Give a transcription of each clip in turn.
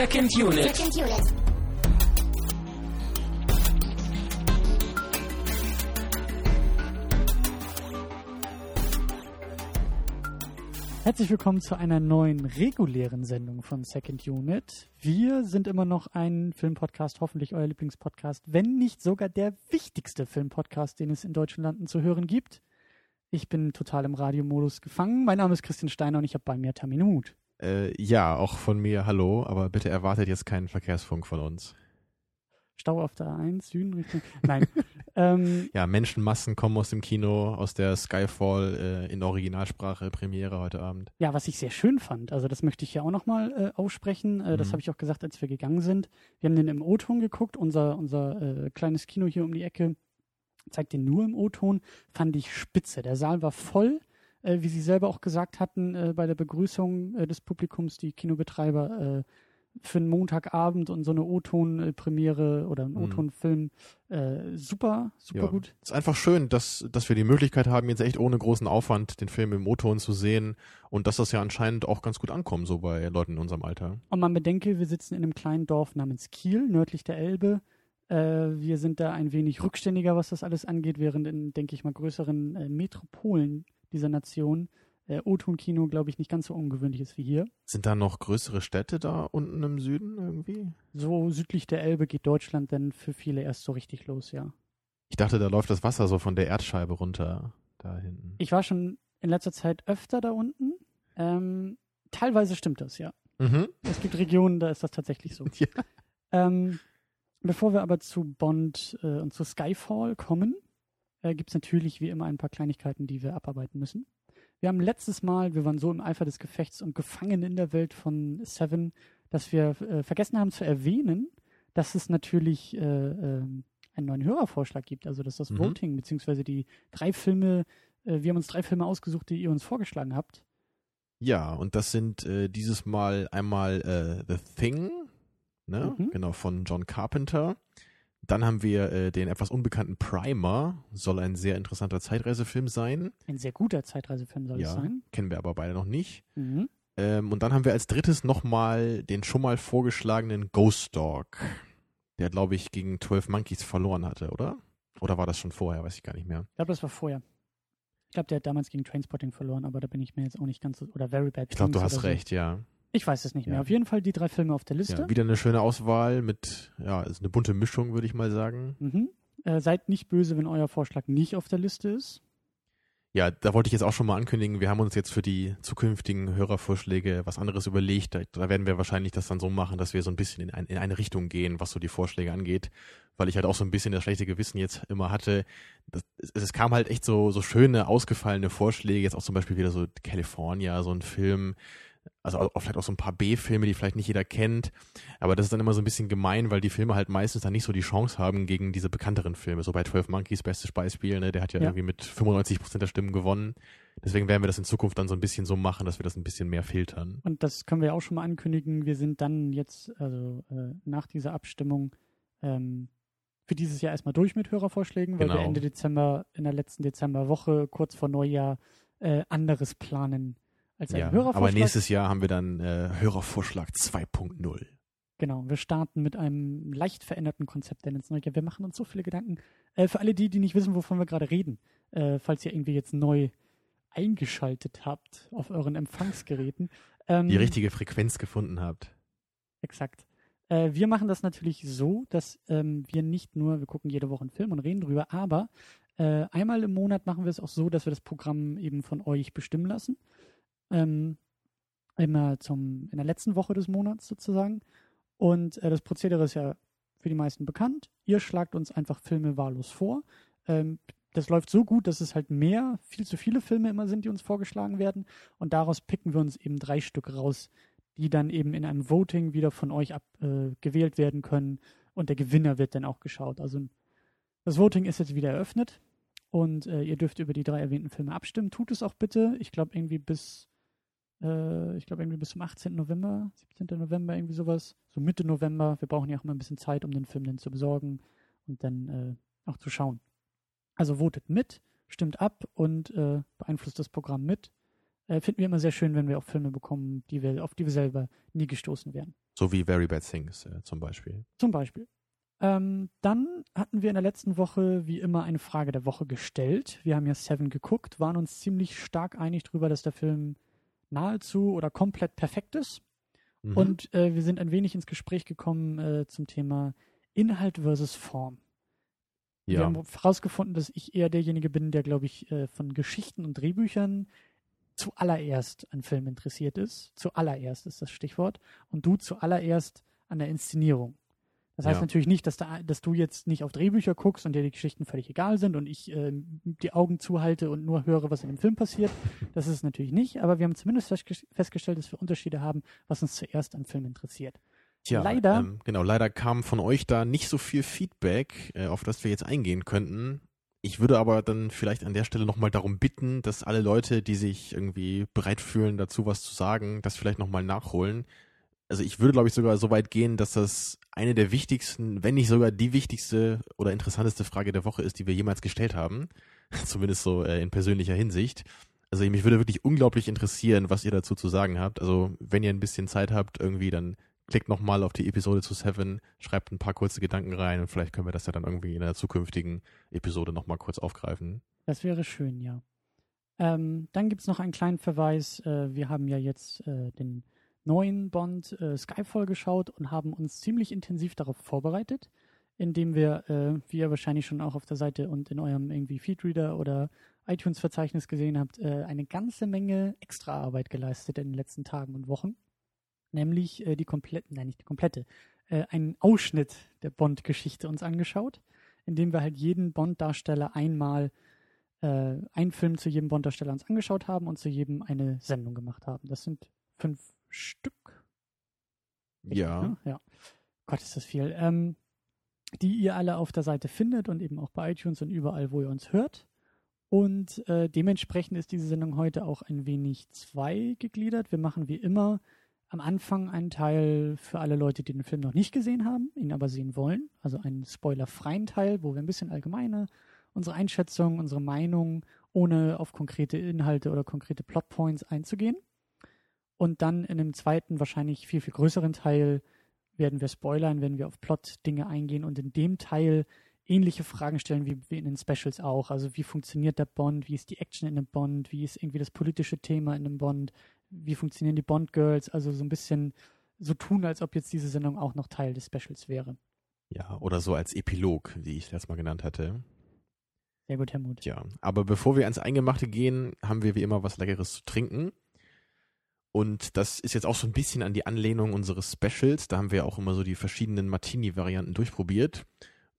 Second Unit. Second Unit. Herzlich willkommen zu einer neuen regulären Sendung von Second Unit. Wir sind immer noch ein Filmpodcast, hoffentlich euer Lieblingspodcast, wenn nicht sogar der wichtigste Filmpodcast, den es in deutschen Landen zu hören gibt. Ich bin total im Radiomodus gefangen. Mein Name ist Christian Steiner und ich habe bei mir Tamine Mut. Äh, ja, auch von mir hallo, aber bitte erwartet jetzt keinen Verkehrsfunk von uns. Stau auf der A1, Süden, Richtung. Nein. ähm, Ja, Menschenmassen kommen aus dem Kino, aus der Skyfall äh, in Originalsprache Premiere heute Abend. Ja, was ich sehr schön fand, also das möchte ich ja auch nochmal äh, aussprechen, äh, das Mhm. habe ich auch gesagt, als wir gegangen sind. Wir haben den im O-Ton geguckt, unser, unser äh, kleines Kino hier um die Ecke zeigt den nur im O-Ton, fand ich spitze. Der Saal war voll, wie Sie selber auch gesagt hatten äh, bei der Begrüßung äh, des Publikums, die Kinobetreiber äh, für einen Montagabend und so eine O-Ton-Premiere oder einen Mhm. O-Ton-Film äh, super, super Ja. gut. Es ist einfach schön, dass, dass wir die Möglichkeit haben, jetzt echt ohne großen Aufwand den Film im O-Ton zu sehen und dass das ja anscheinend auch ganz gut ankommt, so bei Leuten in unserem Alter. Und man bedenke, wir sitzen in einem kleinen Dorf namens Kiel, nördlich der Elbe. Äh, wir sind da ein wenig rückständiger, was das alles angeht, während in, denke ich mal, größeren äh, Metropolen dieser Nation äh, O-Ton-Kino, glaube ich, nicht ganz so ungewöhnlich ist wie hier. Sind da noch größere Städte da unten im Süden irgendwie? So südlich der Elbe geht Deutschland dann für viele erst so richtig los, ja. Ich dachte, da läuft das Wasser so von der Erdscheibe runter, da hinten. Ich war schon in letzter Zeit öfter da unten. Ähm, teilweise stimmt das, ja. Mhm. Es gibt Regionen, da ist das tatsächlich so. Ja. Ähm, bevor wir aber zu Bond äh, und zu Skyfall kommen, äh, gibt es natürlich wie immer ein paar Kleinigkeiten, die wir abarbeiten müssen. Wir haben letztes Mal, wir waren so im Eifer des Gefechts und gefangen in der Welt von Seven, dass wir äh, vergessen haben zu erwähnen, dass es natürlich äh, ähm, einen neuen Hörervorschlag gibt, also dass das Mhm. Voting, beziehungsweise die drei Filme, äh, wir haben uns drei Filme ausgesucht, die ihr uns vorgeschlagen habt. Ja, und das sind äh, dieses Mal einmal äh, The Thing, ne? Mhm. Genau, von John Carpenter. Dann haben wir äh, den etwas unbekannten Primer, soll ein sehr interessanter Zeitreisefilm sein. Ein sehr guter Zeitreisefilm soll es ja, sein. kennen wir aber beide noch nicht. Mhm. Ähm, und dann haben wir als drittes nochmal den schon mal vorgeschlagenen Ghost Dog, der, glaube ich, gegen 12 Monkeys verloren hatte, oder? Oder war das schon vorher? Weiß ich gar nicht mehr. Ich glaube, das war vorher. Ich glaube, der hat damals gegen Trainspotting verloren, aber da bin ich mir jetzt auch nicht ganz so. Oder Very Bad Ich glaube, du hast so. recht, ja. Ich weiß es nicht mehr. Ja. Auf jeden Fall die drei Filme auf der Liste. ja. Wieder eine schöne Auswahl mit, ja, ist eine bunte Mischung, würde ich mal sagen. mhm. äh, seid nicht böse, wenn euer Vorschlag nicht auf der Liste ist. Ja, da wollte ich jetzt auch schon mal ankündigen, wir haben uns jetzt für die zukünftigen Hörervorschläge was anderes überlegt. Da, da werden wir wahrscheinlich das dann so machen, dass wir so ein bisschen in, ein, in eine Richtung gehen, was so die Vorschläge angeht. Weil ich halt auch so ein bisschen das schlechte Gewissen jetzt immer hatte. Das, es, es kam halt echt so, so schöne, ausgefallene Vorschläge. Jetzt auch zum Beispiel wieder so California, so ein Film. Also auch, vielleicht auch so ein paar B-Filme, die vielleicht nicht jeder kennt. Aber das ist dann immer so ein bisschen gemein, weil die Filme halt meistens dann nicht so die Chance haben gegen diese bekannteren Filme. So bei 12 Monkeys, bestes Beispiel, ne? Der hat ja, Ja. irgendwie mit 95 Prozent der Stimmen gewonnen. Deswegen werden wir das in Zukunft dann so ein bisschen so machen, dass wir das ein bisschen mehr filtern. Und das können wir auch schon mal ankündigen. Wir sind dann jetzt, also äh, nach dieser Abstimmung, ähm, für dieses Jahr erstmal durch mit Hörervorschlägen, weil wir Genau. Ende Dezember, in der letzten Dezemberwoche, kurz vor Neujahr, äh, anderes planen als ein Ja, Hörervorschlag. aber nächstes Jahr haben wir dann äh, Hörervorschlag 2.0. Genau, wir starten mit einem leicht veränderten Konzept denn Jahr. Wir machen uns so viele Gedanken. Äh, für alle die, die nicht wissen, wovon wir gerade reden, äh, falls ihr irgendwie jetzt neu eingeschaltet habt auf euren Empfangsgeräten. Ähm, Die richtige Frequenz gefunden habt. Exakt. Äh, wir machen das natürlich so, dass ähm, wir nicht nur, wir gucken jede Woche einen Film und reden drüber, aber äh, einmal im Monat machen wir es auch so, dass wir das Programm eben von euch bestimmen lassen. Ähm, immer zum, in der letzten Woche des Monats sozusagen. Und äh, das Prozedere ist ja für die meisten bekannt. Ihr schlagt uns einfach Filme wahllos vor. Ähm, das läuft so gut, dass es halt mehr, viel zu viele Filme immer sind, die uns vorgeschlagen werden. Und daraus picken wir uns eben drei Stück raus, die dann eben in einem Voting wieder von euch ab, äh, gewählt werden können. Und der Gewinner wird dann auch geschaut. Also das Voting ist jetzt wieder eröffnet. Und äh, ihr dürft über die drei erwähnten Filme abstimmen. Tut es auch bitte. Ich glaube irgendwie bis äh, ich glaube irgendwie bis zum 18. November, 17. November, irgendwie sowas. So Mitte November. Wir brauchen ja auch immer ein bisschen Zeit, um den Film dann zu besorgen und dann äh, auch zu schauen. Also votet mit, stimmt ab und äh, beeinflusst das Programm mit. Äh, finden wir immer sehr schön, wenn wir auch Filme bekommen, die wir, auf die wir selber nie gestoßen wären. So wie Very Bad Things äh, zum Beispiel. Zum Beispiel. Ähm, dann hatten wir in der letzten Woche wie immer eine Frage der Woche gestellt. Wir haben ja Seven geguckt, waren uns ziemlich stark einig darüber, dass der Film nahezu oder komplett perfekt ist. Mhm. Und äh, wir sind ein wenig ins Gespräch gekommen äh, zum Thema Inhalt versus Form. Ja. Wir haben herausgefunden, dass ich eher derjenige bin, der, glaube ich, äh, von Geschichten und Drehbüchern zuallererst an Film interessiert ist. Zuallererst ist das Stichwort. Und du zuallererst an der Inszenierung. Das heißt ja. natürlich nicht, dass, da, dass, du jetzt nicht auf Drehbücher guckst und dir die Geschichten völlig egal sind und ich äh, die Augen zuhalte und nur höre, was in dem Film passiert. Das ist es natürlich nicht, aber wir haben zumindest festgestellt, dass wir Unterschiede haben, was uns zuerst an Film interessiert. Tja, leider. Ähm, genau, leider kam von euch da nicht so viel Feedback, äh, auf das wir jetzt eingehen könnten. Ich würde aber dann vielleicht an der Stelle nochmal darum bitten, dass alle Leute, die sich irgendwie bereit fühlen, dazu was zu sagen, das vielleicht nochmal nachholen also ich würde, glaube ich, sogar so weit gehen, dass das eine der wichtigsten, wenn nicht sogar die wichtigste oder interessanteste Frage der Woche ist, die wir jemals gestellt haben. Zumindest so äh, in persönlicher Hinsicht. Also mich würde wirklich unglaublich interessieren, was ihr dazu zu sagen habt. Also wenn ihr ein bisschen Zeit habt, irgendwie, dann klickt nochmal auf die Episode zu Seven, schreibt ein paar kurze Gedanken rein und vielleicht können wir das ja dann irgendwie in einer zukünftigen Episode nochmal kurz aufgreifen. Das wäre schön, ja. Ähm, dann gibt's noch einen kleinen Verweis. Äh, wir haben ja jetzt äh, den neuen Bond äh, Skyfall geschaut und haben uns ziemlich intensiv darauf vorbereitet, indem wir, äh, wie ihr wahrscheinlich schon auch auf der Seite und in eurem irgendwie Feedreader oder iTunes-Verzeichnis gesehen habt, äh, eine ganze Menge Extraarbeit geleistet in den letzten Tagen und Wochen. Nämlich äh, die komplette, nein, nicht die komplette, äh, einen Ausschnitt der Bond-Geschichte uns angeschaut, indem wir halt jeden Bond-Darsteller einmal äh, einen Film zu jedem Bond-Darsteller uns angeschaut haben und zu jedem eine Sendung gemacht haben. Das sind fünf Stück. Ja. Ne? Ja. Gott, ist das viel. Ähm, die ihr alle auf der Seite findet und eben auch bei iTunes und überall, wo ihr uns hört. Und äh, dementsprechend ist diese Sendung heute auch ein wenig zweigegliedert. Wir machen wie immer am Anfang einen Teil für alle Leute, die den Film noch nicht gesehen haben, ihn aber sehen wollen. Also einen spoilerfreien Teil, wo wir ein bisschen allgemeiner unsere Einschätzung, unsere Meinung, ohne auf konkrete Inhalte oder konkrete Plotpoints einzugehen. Und dann in einem zweiten, wahrscheinlich viel, viel größeren Teil werden wir spoilern, wenn wir auf Plot-Dinge eingehen und in dem Teil ähnliche Fragen stellen wie, wie in den Specials auch. Also wie funktioniert der Bond, wie ist die Action in einem Bond, wie ist irgendwie das politische Thema in einem Bond, wie funktionieren die Bond-Girls, also so ein bisschen so tun, als ob jetzt diese Sendung auch noch Teil des Specials wäre. Ja, oder so als Epilog, wie ich das mal genannt hatte. Sehr gut, Helmut. Ja, aber bevor wir ans Eingemachte gehen, haben wir wie immer was Leckeres zu trinken. Und das ist jetzt auch so ein bisschen an die Anlehnung unseres Specials. Da haben wir auch immer so die verschiedenen Martini-Varianten durchprobiert.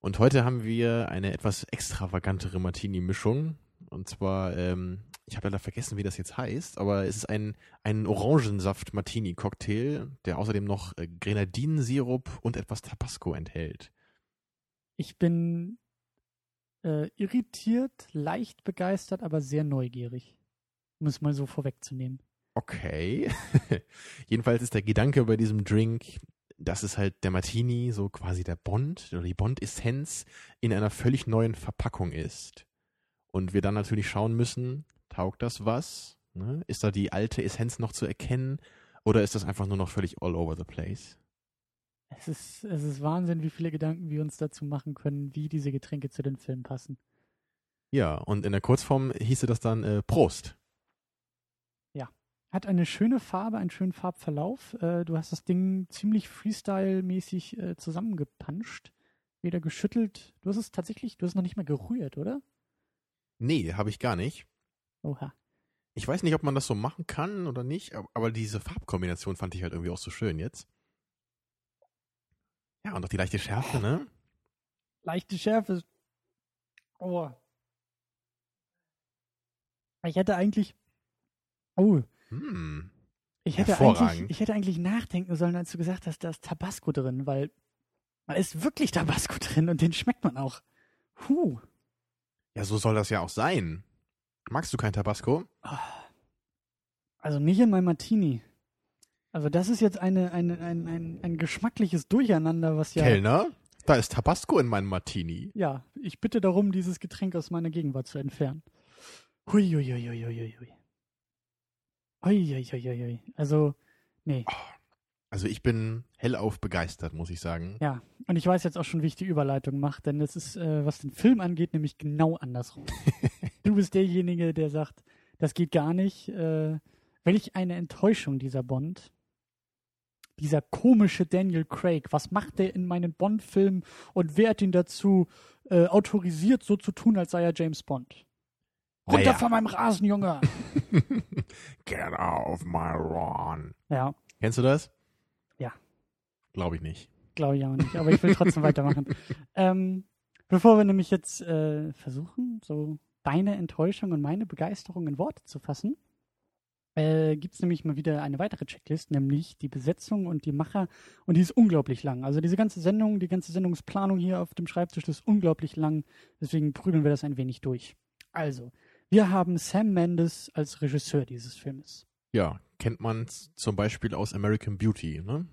Und heute haben wir eine etwas extravagantere Martini-Mischung. Und zwar, ähm, ich habe leider vergessen, wie das jetzt heißt, aber es ist ein, ein Orangensaft-Martini-Cocktail, der außerdem noch äh, Grenadinensirup und etwas Tabasco enthält. Ich bin äh, irritiert, leicht begeistert, aber sehr neugierig. Um es mal so vorwegzunehmen. Okay. Jedenfalls ist der Gedanke bei diesem Drink, dass es halt der Martini, so quasi der Bond oder die Bond-Essenz in einer völlig neuen Verpackung ist. Und wir dann natürlich schauen müssen, taugt das was? Ne? Ist da die alte Essenz noch zu erkennen? Oder ist das einfach nur noch völlig all over the place? Es ist, es ist Wahnsinn, wie viele Gedanken wir uns dazu machen können, wie diese Getränke zu den Filmen passen. Ja, und in der Kurzform hieße das dann äh, Prost. Hat eine schöne Farbe, einen schönen Farbverlauf. Äh, du hast das Ding ziemlich Freestyle-mäßig äh, zusammengepanscht. Weder geschüttelt. Du hast es tatsächlich, du hast es noch nicht mal gerührt, oder? Nee, habe ich gar nicht. Oha. Ich weiß nicht, ob man das so machen kann oder nicht, aber diese Farbkombination fand ich halt irgendwie auch so schön jetzt. Ja, und auch die leichte Schärfe, ne? Leichte Schärfe. Oh. Ich hätte eigentlich. Oh, hm. Ich hätte, eigentlich, ich hätte eigentlich nachdenken sollen, als du gesagt hast, da ist Tabasco drin, weil da ist wirklich Tabasco drin und den schmeckt man auch. Huh. Ja, so soll das ja auch sein. Magst du kein Tabasco? Ah. Also nicht in meinem Martini. Also das ist jetzt eine, eine, ein, ein, ein geschmackliches Durcheinander, was ja. Kellner, da ist Tabasco in meinem Martini. Ja, ich bitte darum, dieses Getränk aus meiner Gegenwart zu entfernen. Hui, hui, hui, hui, hui, hui. Uiuiuiui. Also, nee. Also ich bin hellauf begeistert, muss ich sagen. Ja, und ich weiß jetzt auch schon, wie ich die Überleitung mache, denn es ist, äh, was den Film angeht, nämlich genau andersrum. du bist derjenige, der sagt, das geht gar nicht. Äh, welch eine Enttäuschung dieser Bond. Dieser komische Daniel Craig. Was macht der in meinen Bond-Filmen und wer hat ihn dazu äh, autorisiert, so zu tun, als sei er James Bond? Runter Naja. von meinem Rasen, Junge! Get off my lawn. ja, Kennst du das? Ja. Glaube ich nicht. glaube ich auch nicht, aber ich will trotzdem weitermachen. Ähm, bevor wir nämlich jetzt äh, versuchen, so deine Enttäuschung und meine Begeisterung in Worte zu fassen, äh, gibt es nämlich mal wieder eine weitere Checklist, nämlich die Besetzung und die Macher. Und die ist unglaublich lang. Also diese ganze Sendung, die ganze Sendungsplanung hier auf dem Schreibtisch ist unglaublich lang. Deswegen prügeln wir das ein wenig durch. Also, wir haben Sam Mendes als Regisseur dieses Filmes. Ja, kennt man zum Beispiel aus American Beauty, ne?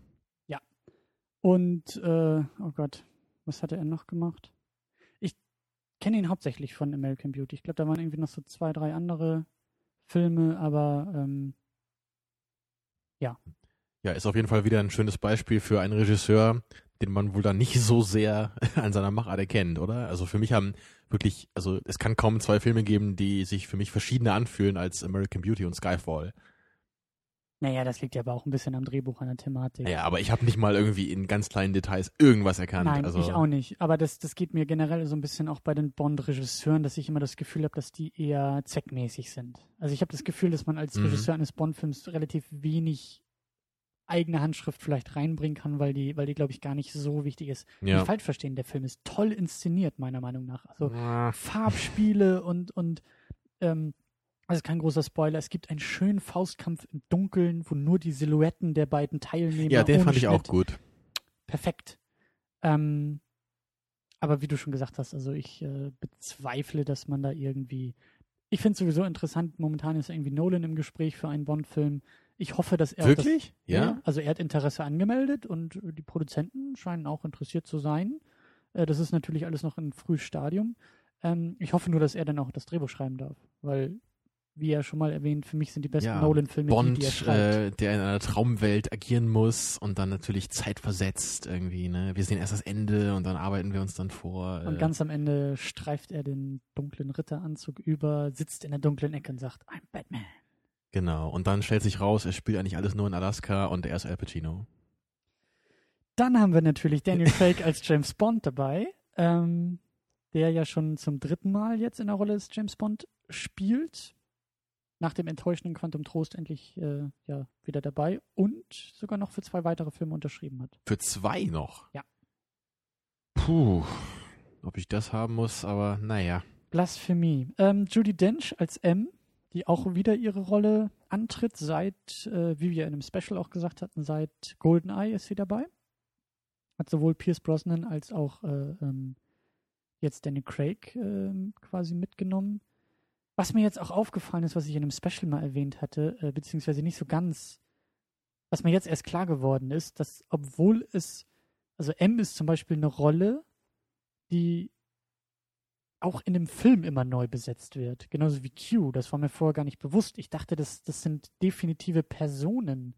Und, äh, oh Gott, was hatte er noch gemacht? Ich kenne ihn hauptsächlich von American Beauty. Ich glaube, da waren irgendwie noch so zwei, drei andere Filme, aber ähm, Ja, ist auf jeden Fall wieder ein schönes Beispiel für einen Regisseur, den man wohl dann nicht so sehr an seiner Machart erkennt, oder? Also für mich haben wirklich, also es kann kaum zwei Filme geben, die sich für mich verschiedener anfühlen als American Beauty und Skyfall. naja, das liegt ja aber auch ein bisschen am Drehbuch, an der Thematik. Ja, aber ich habe nicht mal irgendwie in ganz kleinen Details irgendwas erkannt. Nein, also, ich auch nicht. Aber das, das geht mir generell so ein bisschen auch bei den Bond-Regisseuren, dass ich immer das Gefühl habe, dass die eher zweckmäßig sind. Also ich habe das Gefühl, dass man als Mhm. Regisseur eines Bond-Films relativ wenig eigene Handschrift vielleicht reinbringen kann, weil die, weil die, glaube ich, gar nicht so wichtig ist. Ja. Nicht falsch verstehen, der Film ist toll inszeniert, meiner Meinung nach. Also Ah, Farbspiele und, und ähm, also kein großer Spoiler, es gibt einen schönen Faustkampf im Dunkeln, wo nur die Silhouetten der beiden Teilnehmer ja, den fand ich auch Schnitt gut. perfekt. Ähm, aber wie du schon gesagt hast, also ich äh, bezweifle, dass man da irgendwie. Ich finde es sowieso interessant, momentan ist irgendwie Nolan im Gespräch für einen Bond-Film. Ich hoffe, dass er. Wirklich? Das, Ja? Also er hat Interesse angemeldet und äh, die Produzenten scheinen auch interessiert zu sein. Äh, das ist natürlich alles noch ein frühes Stadium. Ähm, ich hoffe nur, dass er dann auch das Drehbuch schreiben darf, weil, wie er schon mal erwähnt, für mich sind die besten Ja, Nolan-Filme die, Bond, die er schreibt. äh, der in einer Traumwelt agieren muss und dann natürlich zeitversetzt irgendwie, ne? Wir sehen erst das Ende und dann arbeiten wir uns dann vor. Und äh, ganz am Ende streift er den dunklen Ritteranzug über, sitzt in der dunklen Ecke und sagt, I'm Batman. Genau. Und dann stellt sich raus, er spielt eigentlich alles nur in Alaska und er ist Al Pacino. Dann haben wir natürlich Daniel Craig als James Bond dabei, ähm, der ja schon zum dritten Mal jetzt in der Rolle des James Bond spielt. Nach dem enttäuschenden Quantum Trost endlich äh, ja, wieder dabei und sogar noch für zwei weitere Filme unterschrieben hat. Für zwei noch? Ja. Puh. Ob ich das haben muss, aber naja. Blasphemie. Ähm, Judy Dench als M, die auch wieder ihre Rolle antritt, seit, äh, wie wir in einem Special auch gesagt hatten, seit GoldenEye ist sie dabei. Hat sowohl Pierce Brosnan als auch äh, ähm, jetzt Danny Craig ähm, quasi mitgenommen. Was mir jetzt auch aufgefallen ist, was ich in einem Special mal erwähnt hatte, äh, beziehungsweise nicht so ganz, was mir jetzt erst klar geworden ist, dass obwohl es, also M ist zum Beispiel eine Rolle, die auch in dem Film immer neu besetzt wird. Genauso wie Q. Das war mir vorher gar nicht bewusst. Ich dachte, das, das sind definitive Personen.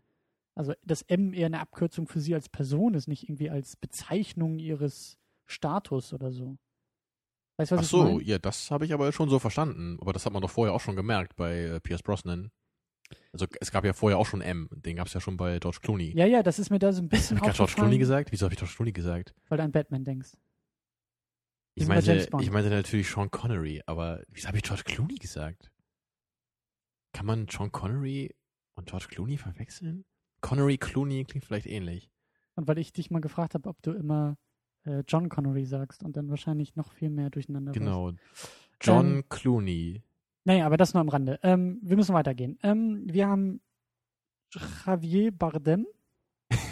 Also, dass M eher eine Abkürzung für sie als Person ist, nicht irgendwie als Bezeichnung ihres Status oder so. Weißt du, was Ach ich so, ja, das habe ich aber schon so verstanden. Aber das hat man doch vorher auch schon gemerkt bei äh, Pierce Brosnan. Also es gab ja vorher auch schon M. Den gab es ja schon bei George Clooney. Ja, ja, das ist mir da so ein bisschen Hab ich gerade George Clooney gesagt? Wieso habe ich George Clooney gesagt? weil du an Batman denkst. Ich meinte, ich meinte natürlich Sean Connery, aber wieso habe ich George Clooney gesagt? Kann man Sean Connery und George Clooney verwechseln? Connery, Clooney klingt vielleicht ähnlich. Und weil ich dich mal gefragt habe, ob du immer äh, John Connery sagst und dann wahrscheinlich noch viel mehr durcheinander. Genau. John Ähm, Clooney. Naja, aber das nur am Rande. Ähm, wir müssen weitergehen. Ähm, wir haben Javier Bardem.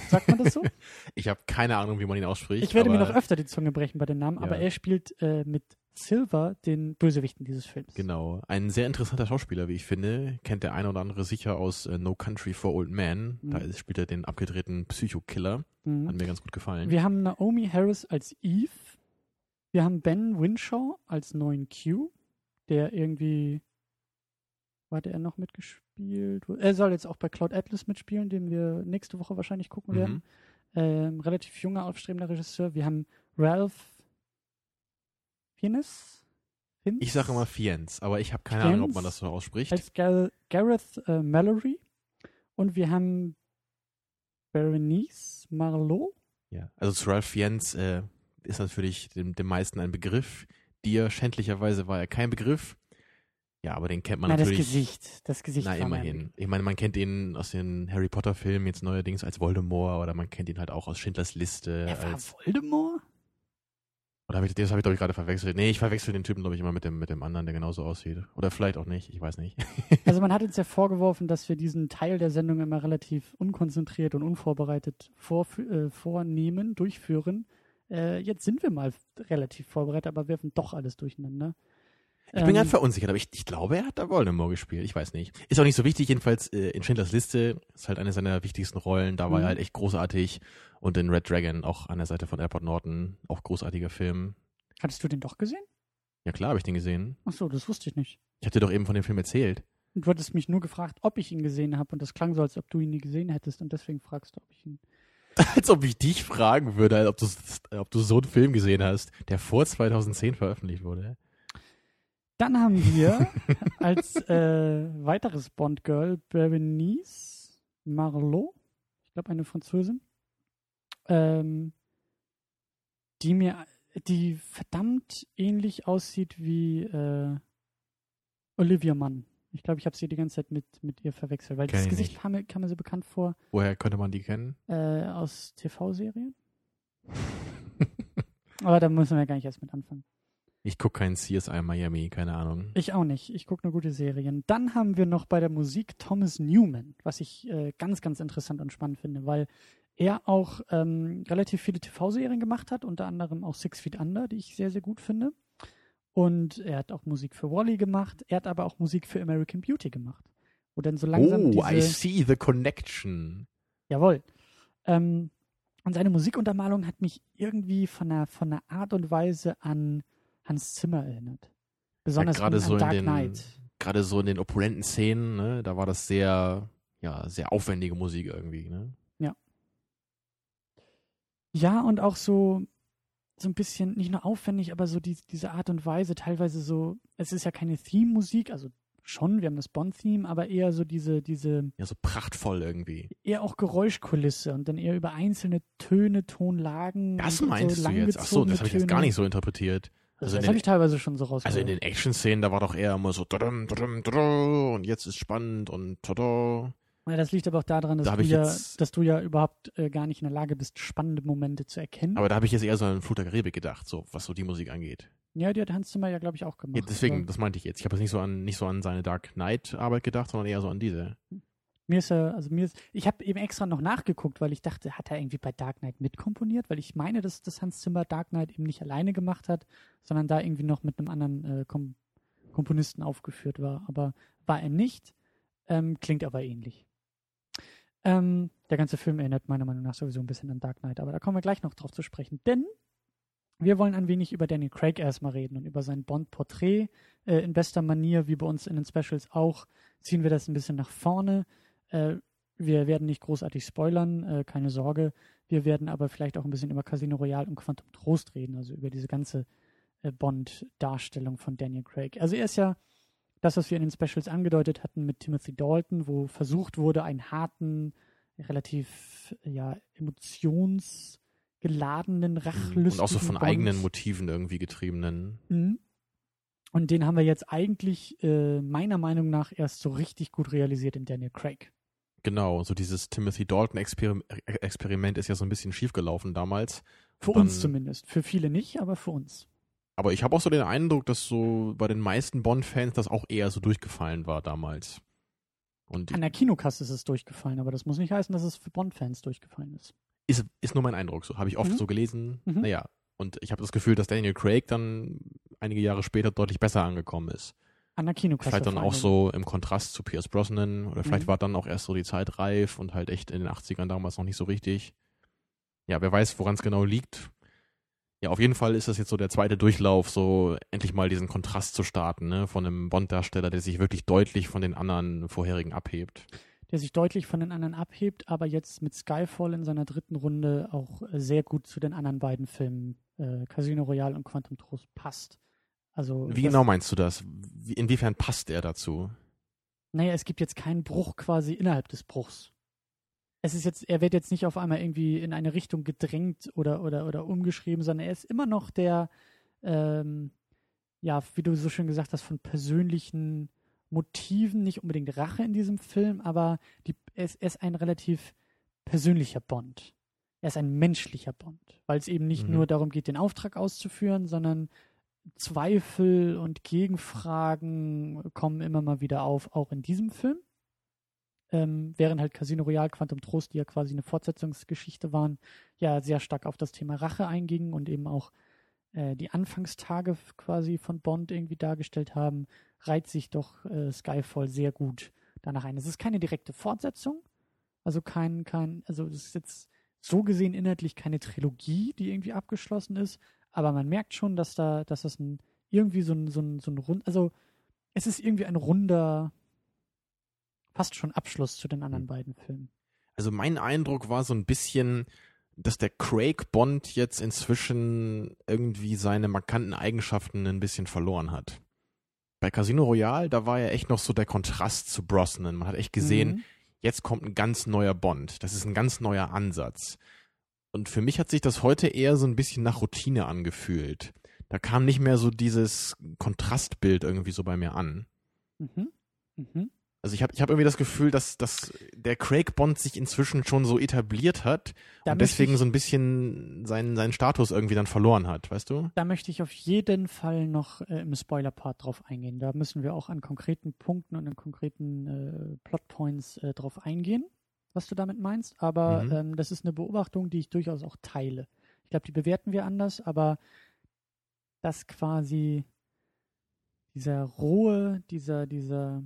Sagt man das so? Ich habe keine Ahnung, wie man ihn ausspricht. Ich werde mir aber noch öfter die Zunge brechen bei den Namen, aber Ja. er spielt äh, mit Silver den Bösewichten dieses Films. Genau. Ein sehr interessanter Schauspieler, wie ich finde. Kennt der eine oder andere sicher aus äh, No Country for Old Men. Da Mhm. ist, spielt er den abgedrehten Psychokiller. Hat Mhm. mir ganz gut gefallen. Wir haben Naomi Harris als Eve. Wir haben Ben Winshaw als neuen Q, der irgendwie Wo hat er noch mitgespielt? Er soll jetzt auch bei Cloud Atlas mitspielen, den wir nächste Woche wahrscheinlich gucken werden. Mhm. Ähm, relativ junger, aufstrebender Regisseur. Wir haben Ralph Fiennes. Fiennes? Ich sage immer Fiennes, aber ich habe keine Fiennes? Ahnung, ob man das so ausspricht. als Gar Gareth äh, Mallory. Und wir haben Berenice Marlowe. Ja, also zu Ralph Fiennes äh, ist natürlich dem, dem meisten ein Begriff. Dir schändlicherweise war er kein Begriff. Ja, aber den kennt man Na, das natürlich. Gesicht. Das Gesicht Na, immerhin. Ich meine, man kennt ihn aus den Harry Potter Filmen jetzt neuerdings als Voldemort oder man kennt ihn halt auch aus Schindlers Liste. Er war als, Voldemort? oder hab ich, das habe ich glaube ich gerade verwechselt. Nee, ich verwechsel den Typen glaube ich immer mit dem, mit dem anderen, der genauso aussieht. Oder vielleicht auch nicht, ich weiß nicht. Also man hat uns ja vorgeworfen, dass wir diesen Teil der Sendung immer relativ unkonzentriert und unvorbereitet vorf äh, vornehmen, durchführen. Äh, jetzt sind wir mal relativ vorbereitet, aber werfen doch alles durcheinander. Ich bin Ähm, gerade verunsichert, aber ich, ich glaube, er hat da Voldemort gespielt. Ich weiß nicht. Ist auch nicht so wichtig, jedenfalls äh, in Schindlers Liste ist halt eine seiner wichtigsten Rollen. Da war Mhm. er halt echt großartig. Und in Red Dragon, auch an der Seite von Airport Norton, auch großartiger Film. Hattest du den doch gesehen? Ja klar, habe ich den gesehen. Ach so, das wusste ich nicht. Ich hatte doch eben von dem Film erzählt. Und du hattest mich nur gefragt, ob ich ihn gesehen habe und das klang so, als ob du ihn nie gesehen hättest und deswegen fragst du, ob ich ihn. Als ob ich dich fragen würde, ob du, ob du so einen Film gesehen hast, der vor 2010 veröffentlicht wurde. Dann haben wir als äh, weiteres Bond-Girl Berenice Marlowe, ich glaube eine Französin, ähm, die mir, die verdammt ähnlich aussieht wie äh, Olivia Munn. Ich glaube, ich habe sie die ganze Zeit mit, mit ihr verwechselt, weil Kenn das ich Gesicht kam mir, kam mir so bekannt vor Woher könnte man die kennen? äh, aus TV-Serien. Aber da müssen wir gar nicht erst mit anfangen. Ich gucke keinen CSI Miami, keine Ahnung. Ich auch nicht. Ich gucke nur gute Serien. Dann haben wir noch bei der Musik Thomas Newman, was ich äh, ganz, ganz interessant und spannend finde, weil er auch ähm, relativ viele TV-Serien gemacht hat, unter anderem auch Six Feet Under, die ich sehr, sehr gut finde. Und er hat auch Musik für Wally gemacht. Er hat aber auch Musik für American Beauty gemacht. Wo dann so langsam oh, diese, I see the connection. Jawohl. Ähm, und seine Musikuntermalung hat mich irgendwie von der, von der Art und Weise an Hans Zimmer erinnert. Besonders gerade an, so an in Dark den- Knight. Gerade so in den opulenten Szenen, ne, da war das sehr, ja, sehr aufwendige Musik irgendwie, ne? Ja, und auch so, so ein bisschen, nicht nur aufwendig, aber so die, diese Art und Weise, teilweise so, es ist ja keine Theme-Musik, also schon, wir haben das Bond-Theme, aber eher so diese, diese, Ja, so prachtvoll irgendwie. eher auch Geräuschkulisse und dann eher über einzelne Töne, Tonlagen. Das meinst so du jetzt? Ach so, das habe ich jetzt gar nicht so interpretiert. Also Also in das den- habe ich teilweise schon so Also rausgehört. in den Action-Szenen, da war doch eher immer so dadum, dadum, dadum, und jetzt ist spannend und tada. Ja, das liegt aber auch daran, dass, Da du, ja, dass du ja überhaupt äh, gar nicht in der Lage bist, spannende Momente zu erkennen. Aber da habe ich jetzt eher so an Flut der Karibik gedacht, so was so die Musik angeht. ja, die hat Hans Zimmer ja, glaube ich, auch gemacht. Ja, deswegen, Aber das meinte ich jetzt. Ich habe jetzt nicht so an nicht so an seine Dark Knight Arbeit gedacht, sondern eher so an diese. Mir ist er, also mir ist, ich habe eben extra noch nachgeguckt, weil ich dachte, hat er irgendwie bei Dark Knight mitkomponiert? Weil ich meine, dass das Hans Zimmer Dark Knight eben nicht alleine gemacht hat, sondern da irgendwie noch mit einem anderen äh, Kom Komponisten aufgeführt war. Aber war er nicht, ähm, klingt aber ähnlich. Ähm, der ganze Film erinnert meiner Meinung nach sowieso ein bisschen an Dark Knight, aber da kommen wir gleich noch drauf zu sprechen. Denn wir wollen ein wenig über Daniel Craig erstmal reden und über sein Bond-Porträt äh, in bester Manier, wie bei uns in den Specials auch, ziehen wir das ein bisschen nach vorne. Äh, wir werden nicht großartig spoilern, äh, keine Sorge. Wir werden aber vielleicht auch ein bisschen über Casino Royale und Quantum Trost reden, also über diese ganze äh, Bond-Darstellung von Daniel Craig. Also er ist ja das, was wir in den Specials angedeutet hatten mit Timothy Dalton, wo versucht wurde, einen harten, relativ ja, emotionsgeladenen, rachlustigen Und auch so von Bond. eigenen Motiven irgendwie getriebenen. Mhm. Und den haben wir jetzt eigentlich äh, meiner Meinung nach erst so richtig gut realisiert in Daniel Craig. Genau, so dieses Timothy Dalton Experim äh, Experiment ist ja so ein bisschen schiefgelaufen damals. Für Dann- uns zumindest. Für viele nicht, aber für uns. Aber ich habe auch so den Eindruck, dass so bei den meisten Bond-Fans das auch eher so durchgefallen war damals. Und An der Kinokasse ist es durchgefallen, aber das muss nicht heißen, dass es für Bond-Fans durchgefallen ist. ist, ist nur mein Eindruck, so habe ich oft Mhm. so gelesen. Mhm. Naja, und ich habe das Gefühl, dass Daniel Craig dann einige Jahre später deutlich besser angekommen ist. An der Kinokasse. vielleicht dann auch so im Kontrast zu Pierce Brosnan oder vielleicht Mhm. war dann auch erst so die Zeit reif und halt echt in den 80ern damals noch nicht so richtig. Ja, wer weiß, woran es genau liegt. Ja, auf jeden Fall ist das jetzt so der zweite Durchlauf, so endlich mal diesen Kontrast zu starten, ne, von einem Bond-Darsteller, der sich wirklich deutlich von den anderen vorherigen abhebt. Der sich deutlich von den anderen abhebt, aber jetzt mit Skyfall in seiner dritten Runde auch äh, sehr gut zu den anderen beiden Filmen, äh, Casino Royale und Quantum Trost, passt. Also, Wie genau meinst du das? Wie, inwiefern passt er dazu? Naja, es gibt jetzt keinen Bruch quasi innerhalb des Bruchs es ist jetzt, er wird jetzt nicht auf einmal irgendwie in eine Richtung gedrängt oder, oder, oder umgeschrieben, sondern er ist immer noch der, ähm, ja, wie du so schön gesagt hast, von persönlichen Motiven, nicht unbedingt Rache in diesem Film, aber die, er, ist, er ist ein relativ persönlicher Bond. Er ist ein menschlicher Bond, weil es eben nicht mhm. nur darum geht, den Auftrag auszuführen, sondern Zweifel und Gegenfragen kommen immer mal wieder auf, auch in diesem Film ähm, während halt Casino Royale, Quantum Trost, die ja quasi eine Fortsetzungsgeschichte waren, ja sehr stark auf das Thema Rache eingingen und eben auch äh, die Anfangstage quasi von Bond irgendwie dargestellt haben, reiht sich doch äh, Skyfall sehr gut danach ein. Es ist keine direkte Fortsetzung, also kein, kein, also es ist jetzt so gesehen inhaltlich keine Trilogie, die irgendwie abgeschlossen ist, aber man merkt schon, dass da, dass das ein, irgendwie so ein, so ein, so ein rund, also es ist irgendwie ein runder, fast schon Abschluss zu den anderen hm. beiden Filmen. Also mein Eindruck war so ein bisschen, dass der Craig Bond jetzt inzwischen irgendwie seine markanten Eigenschaften ein bisschen verloren hat. Bei Casino Royale, da war ja echt noch so der Kontrast zu Brosnan. Man hat echt gesehen, mhm. jetzt kommt ein ganz neuer Bond. Das ist ein ganz neuer Ansatz. Und für mich hat sich das heute eher so ein bisschen nach Routine angefühlt. Da kam nicht mehr so dieses Kontrastbild irgendwie so bei mir an. Mhm. Mhm. Also ich habe ich hab irgendwie das Gefühl, dass, dass der Craig Bond sich inzwischen schon so etabliert hat da und deswegen ich, so ein bisschen seinen, seinen Status irgendwie dann verloren hat, weißt du? Da möchte ich auf jeden Fall noch äh, im Spoiler-Part drauf eingehen. Da müssen wir auch an konkreten Punkten und an konkreten äh, Plotpoints äh, drauf eingehen, was du damit meinst. Aber mhm. ähm, das ist eine Beobachtung, die ich durchaus auch teile. Ich glaube, die bewerten wir anders, aber dass quasi dieser rohe, dieser, dieser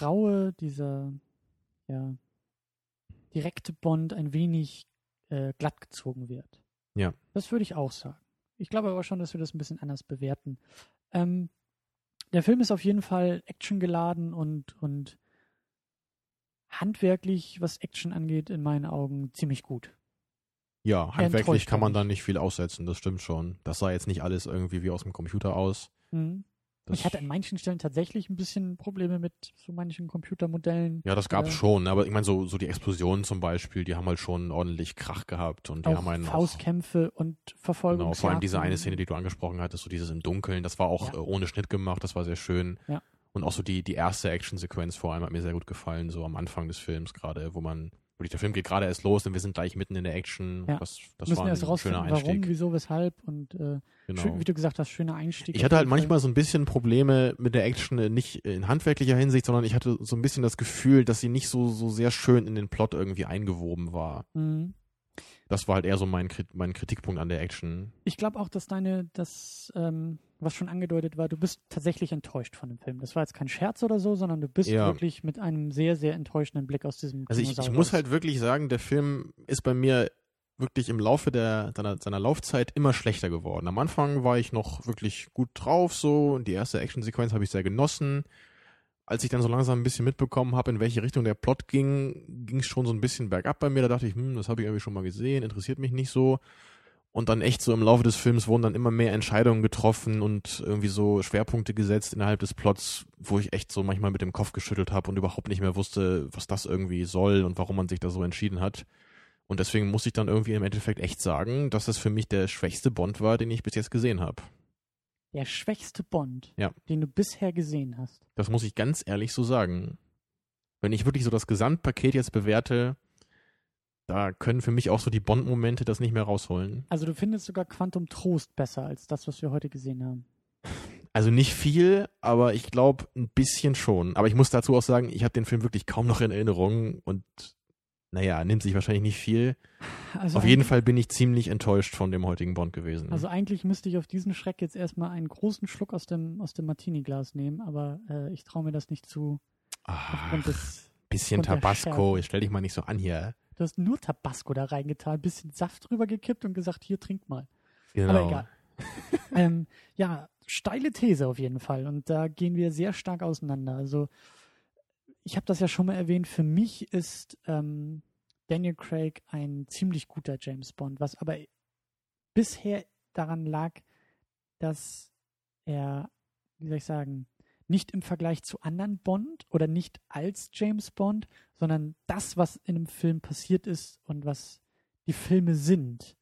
raue, dieser ja, direkte Bond ein wenig äh, glatt gezogen wird. Ja. Das würde ich auch sagen. Ich glaube aber schon, dass wir das ein bisschen anders bewerten. Ähm, der Film ist auf jeden Fall actiongeladen und, und handwerklich, was Action angeht, in meinen Augen ziemlich gut. Ja, handwerklich kann man da nicht viel aussetzen, das stimmt schon. Das sah jetzt nicht alles irgendwie wie aus dem Computer aus. Mhm. Ich hatte an manchen Stellen tatsächlich ein bisschen Probleme mit so manchen Computermodellen. Ja, das gab's äh, schon, aber ich meine, so, so die Explosionen zum Beispiel, die haben halt schon ordentlich Krach gehabt und die haben einen. Faustkämpfe auch, und Verfolgung. Genau, vor allem diese eine Szene, die du angesprochen hattest, so dieses im Dunkeln, das war auch ja. Äh, ohne Schnitt gemacht, das war sehr schön. Ja. Und auch so die, die erste Actionsequenz vor allem hat mir sehr gut gefallen, so am Anfang des Films gerade, wo man wirklich, der Film geht gerade erst los und wir sind gleich mitten in der Action. Ja. Das, das Müssen war ein erst schöner Einstieg. Warum, wieso, weshalb und äh, genau. schön, wie du gesagt hast, schöner Einstieg. Ich hatte halt manchmal so ein bisschen Probleme mit der Action, äh, nicht in handwerklicher Hinsicht, sondern ich hatte so ein bisschen das Gefühl, dass sie nicht so, so sehr schön in den Plot irgendwie eingewoben war. Mhm. Das war halt eher so mein, mein Kritikpunkt an der Action. Ich glaube auch, dass deine, das, ähm, was schon angedeutet war, du bist tatsächlich enttäuscht von dem Film. Das war jetzt kein Scherz oder so, sondern du bist ja. wirklich mit einem sehr, sehr enttäuschenden Blick aus diesem Also ich, ich muss halt wirklich sagen, der Film ist bei mir wirklich im Laufe der, seiner, seiner Laufzeit immer schlechter geworden. Am Anfang war ich noch wirklich gut drauf, so, und die erste Actionsequenz habe ich sehr genossen. Als ich dann so langsam ein bisschen mitbekommen habe, in welche Richtung der Plot ging, ging es schon so ein bisschen bergab bei mir. Da dachte ich, hm, das habe ich irgendwie schon mal gesehen, interessiert mich nicht so. Und dann echt so im Laufe des Films wurden dann immer mehr Entscheidungen getroffen und irgendwie so Schwerpunkte gesetzt innerhalb des Plots, wo ich echt so manchmal mit dem Kopf geschüttelt habe und überhaupt nicht mehr wusste, was das irgendwie soll und warum man sich da so entschieden hat. Und deswegen muss ich dann irgendwie im Endeffekt echt sagen, dass das für mich der schwächste Bond war, den ich bis jetzt gesehen habe. Der schwächste Bond, ja. den du bisher gesehen hast. Das muss ich ganz ehrlich so sagen. Wenn ich wirklich so das Gesamtpaket jetzt bewerte, da können für mich auch so die Bond-Momente das nicht mehr rausholen. Also du findest sogar Quantum Trost besser als das, was wir heute gesehen haben. Also nicht viel, aber ich glaube ein bisschen schon. Aber ich muss dazu auch sagen, ich habe den Film wirklich kaum noch in Erinnerung und naja, nimmt sich wahrscheinlich nicht viel. Also auf jeden Fall bin ich ziemlich enttäuscht von dem heutigen Bond gewesen. Also eigentlich müsste ich auf diesen Schreck jetzt erstmal einen großen Schluck aus dem, aus dem Martini-Glas nehmen, aber äh, ich traue mir das nicht zu. Ach, des, bisschen Tabasco, stell dich mal nicht so an hier. Du hast nur Tabasco da reingetan, bisschen Saft drüber gekippt und gesagt, hier trink mal. Genau. Aber egal. ähm, ja, steile These auf jeden Fall. Und da gehen wir sehr stark auseinander. Also, ich habe das ja schon mal erwähnt, für mich ist ähm, Daniel Craig ein ziemlich guter James Bond, was aber bisher daran lag, dass er, wie soll ich sagen, nicht im Vergleich zu anderen Bond oder nicht als James Bond, sondern das, was in einem Film passiert ist und was die Filme sind,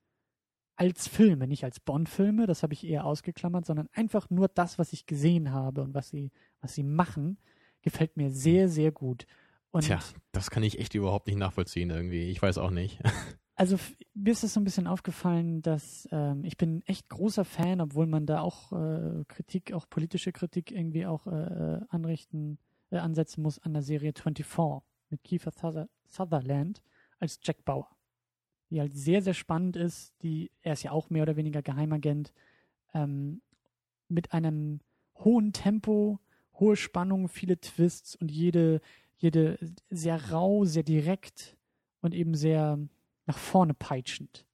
als Filme, nicht als Bond-Filme, das habe ich eher ausgeklammert, sondern einfach nur das, was ich gesehen habe und was sie, was sie machen, gefällt mir sehr, sehr gut. Und Tja, das kann ich echt überhaupt nicht nachvollziehen irgendwie. Ich weiß auch nicht. Also mir ist es so ein bisschen aufgefallen, dass ähm, ich bin echt großer Fan, obwohl man da auch äh, Kritik, auch politische Kritik irgendwie auch äh, anrichten, äh, ansetzen muss an der Serie 24 mit Kiefer Sutherland als Jack Bauer, die halt sehr, sehr spannend ist. Die, er ist ja auch mehr oder weniger Geheimagent, ähm, mit einem hohen Tempo, hohe Spannung, viele Twists und jede, jede sehr rau, sehr direkt und eben sehr nach vorne peitschend.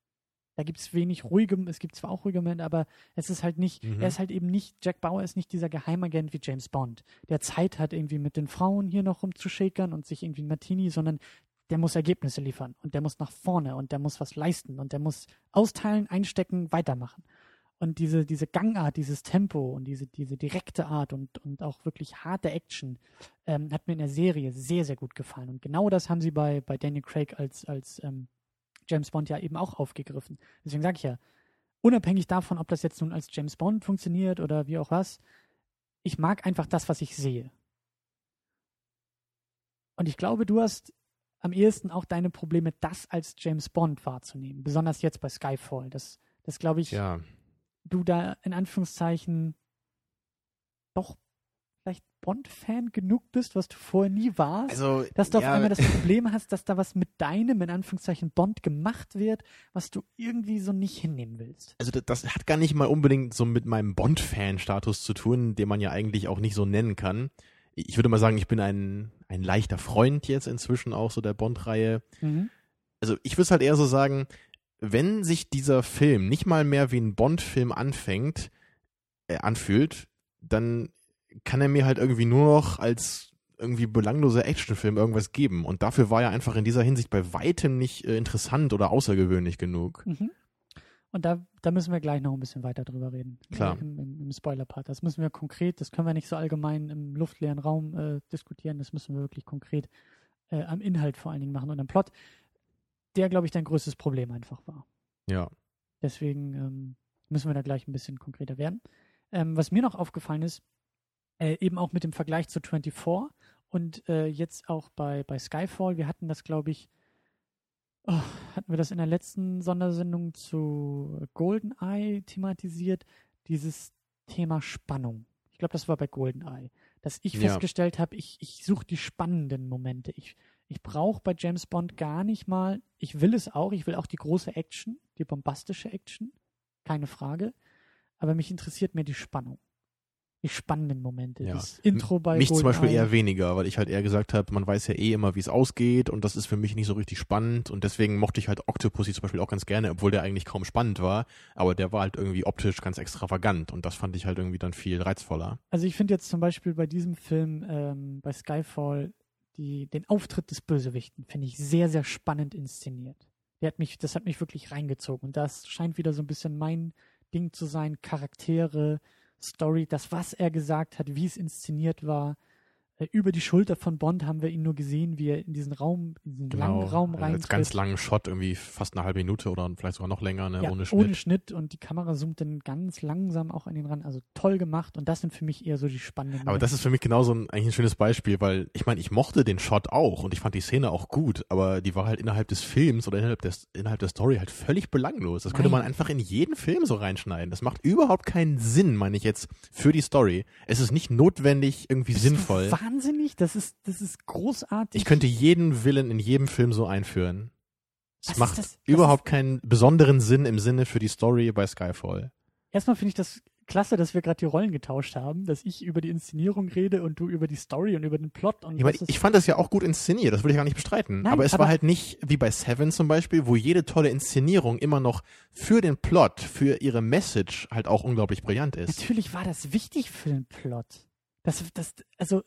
Da gibt es wenig ruhige, es gibt zwar auch ruhige Momente, aber es ist halt nicht, Mhm. er ist halt eben nicht, Jack Bauer ist nicht dieser Geheimagent wie James Bond, der Zeit hat, irgendwie mit den Frauen hier noch rumzuschäkern und sich irgendwie ein Martini, sondern der muss Ergebnisse liefern und der muss nach vorne und der muss was leisten und der muss austeilen, einstecken, weitermachen. Und diese, diese Gangart, dieses Tempo und diese, diese direkte Art und, und auch wirklich harte Action ähm, hat mir in der Serie sehr, sehr gut gefallen. Und genau das haben sie bei, bei Daniel Craig als, als ähm, James Bond ja eben auch aufgegriffen. Deswegen sage ich ja, unabhängig davon, ob das jetzt nun als James Bond funktioniert oder wie auch was, ich mag einfach das, was ich sehe. Und ich glaube, du hast am ehesten auch deine Probleme, das als James Bond wahrzunehmen. Besonders jetzt bei Skyfall. Das, das glaube ich, Ja, du da in Anführungszeichen doch Bond-Fan genug bist, was du vorher nie warst. also Dass du auf ja, einmal das Problem hast, dass da was mit deinem, in Anführungszeichen, Bond gemacht wird, was du irgendwie so nicht hinnehmen willst. also das, das hat gar nicht mal unbedingt so mit meinem Bond-Fan-Status zu tun, den man ja eigentlich auch nicht so nennen kann. Ich würde mal sagen, ich bin ein, ein leichter Freund jetzt inzwischen auch so der Bond-Reihe. Also ich würde halt eher so sagen, wenn sich dieser Film nicht mal mehr wie ein Bond-Film anfängt, äh, anfühlt, dann kann er mir halt irgendwie nur noch als irgendwie belangloser Actionfilm irgendwas geben. Und dafür war er einfach in dieser Hinsicht bei weitem nicht äh, interessant oder außergewöhnlich genug. Mhm. Und da, da müssen wir gleich noch ein bisschen weiter drüber reden. Klar. Im, im, im Spoiler-Part. Das müssen wir konkret, das können wir nicht so allgemein im luftleeren Raum äh, diskutieren, das müssen wir wirklich konkret äh, am Inhalt vor allen Dingen machen und am Plot, der, glaube ich, dein größtes Problem einfach war. Ja. Deswegen ähm, müssen wir da gleich ein bisschen konkreter werden. Ähm, was mir noch aufgefallen ist, äh, eben auch mit dem Vergleich zu 24 und äh, jetzt auch bei, bei Skyfall, wir hatten das, glaube ich, oh, hatten wir das in der letzten Sondersendung zu GoldenEye thematisiert, dieses Thema Spannung. Ich glaube, das war bei GoldenEye, dass ich Ja. festgestellt habe, ich, ich suche die spannenden Momente. Ich, ich brauche bei James Bond gar nicht mal, ich will es auch, ich will auch die große Action, die bombastische Action, keine Frage, aber mich interessiert mehr die Spannung. Die spannenden Momente. Ja. Das Intro bei Mich zum Beispiel GoldenEye. eher weniger, weil ich halt eher gesagt habe, man weiß ja eh immer, wie es ausgeht und das ist für mich nicht so richtig spannend und deswegen mochte ich halt Octopussy zum Beispiel auch ganz gerne, obwohl der eigentlich kaum spannend war, aber der war halt irgendwie optisch ganz extravagant und das fand ich halt irgendwie dann viel reizvoller. Also ich finde jetzt zum Beispiel bei diesem Film, ähm, bei Skyfall, die, den Auftritt des Bösewichten finde ich sehr, sehr spannend inszeniert. Der hat mich, das hat mich wirklich reingezogen. Und das scheint wieder so ein bisschen mein Ding zu sein. Charaktere, Story, das, was er gesagt hat, wie es inszeniert war. Äh, über die Schulter von Bond haben wir ihn nur gesehen, wie er in diesen Raum, in diesen langen Raum rein. als ganz langen Shot, irgendwie fast eine halbe Minute oder vielleicht sogar noch länger, ne, ja, ohne Schnitt. ohne Schnitt und die Kamera zoomt dann ganz langsam auch an ihn ran. Also toll gemacht und das sind für mich eher so die spannenden Aber das ist für mich genauso ein, eigentlich ein schönes Beispiel, weil ich meine, ich mochte den Shot auch und ich fand die Szene auch gut, aber die war halt innerhalb des Films oder innerhalb, des, innerhalb der Story halt völlig belanglos. Das könnte Nein. man einfach in jeden Film so reinschneiden. Das macht überhaupt keinen Sinn, meine ich jetzt, für die Story. Es ist nicht notwendig irgendwie Bist sinnvoll. Wahnsinnig, das ist, das ist großartig. Ich könnte jeden Willen in jedem Film so einführen. Es macht das? Das überhaupt keinen besonderen Sinn im Sinne für die Story bei Skyfall. Erstmal finde ich das klasse, dass wir gerade die Rollen getauscht haben, dass ich über die Inszenierung rede und du über die Story und über den Plot. Und Ich, meine, ich fand das ja auch gut inszeniert, das will ich gar nicht bestreiten. Nein, aber es aber- war halt nicht wie bei Seven zum Beispiel, wo jede tolle Inszenierung immer noch für den Plot, für ihre Message halt auch unglaublich brillant ist. Natürlich war das wichtig für den Plot. Das, das, also,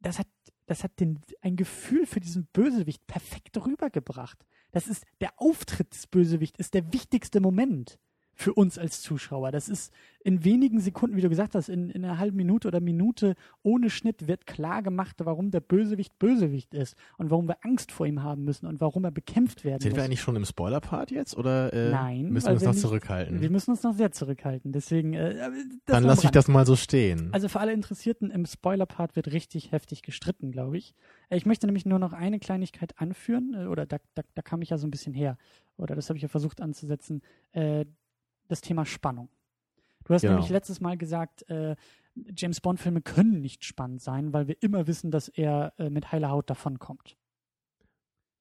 das hat, das hat den, ein Gefühl für diesen Bösewicht perfekt rübergebracht. Das ist, der Auftritt des Bösewichts ist der wichtigste Moment für uns als Zuschauer. Das ist in wenigen Sekunden, wie du gesagt hast, in, in einer halben Minute oder Minute ohne Schnitt wird klar gemacht, warum der Bösewicht Bösewicht ist und warum wir Angst vor ihm haben müssen und warum er bekämpft werden Sind muss. wir eigentlich schon im Spoiler-Part jetzt oder äh, Nein, müssen wir uns noch nicht- zurückhalten? Wir müssen uns noch sehr zurückhalten. Deswegen, äh, aber das Dann lasse ich das mal so stehen. Also für alle Interessierten, im Spoiler-Part wird richtig heftig gestritten, glaube ich. Äh, Ich möchte nämlich nur noch eine Kleinigkeit anführen, äh, oder da, da, da kam ich ja so ein bisschen her, oder das habe ich ja versucht anzusetzen, äh, das Thema Spannung. Du hast Genau. nämlich letztes Mal gesagt, äh, James Bond-Filme können nicht spannend sein, weil wir immer wissen, dass er äh, mit heiler Haut davonkommt.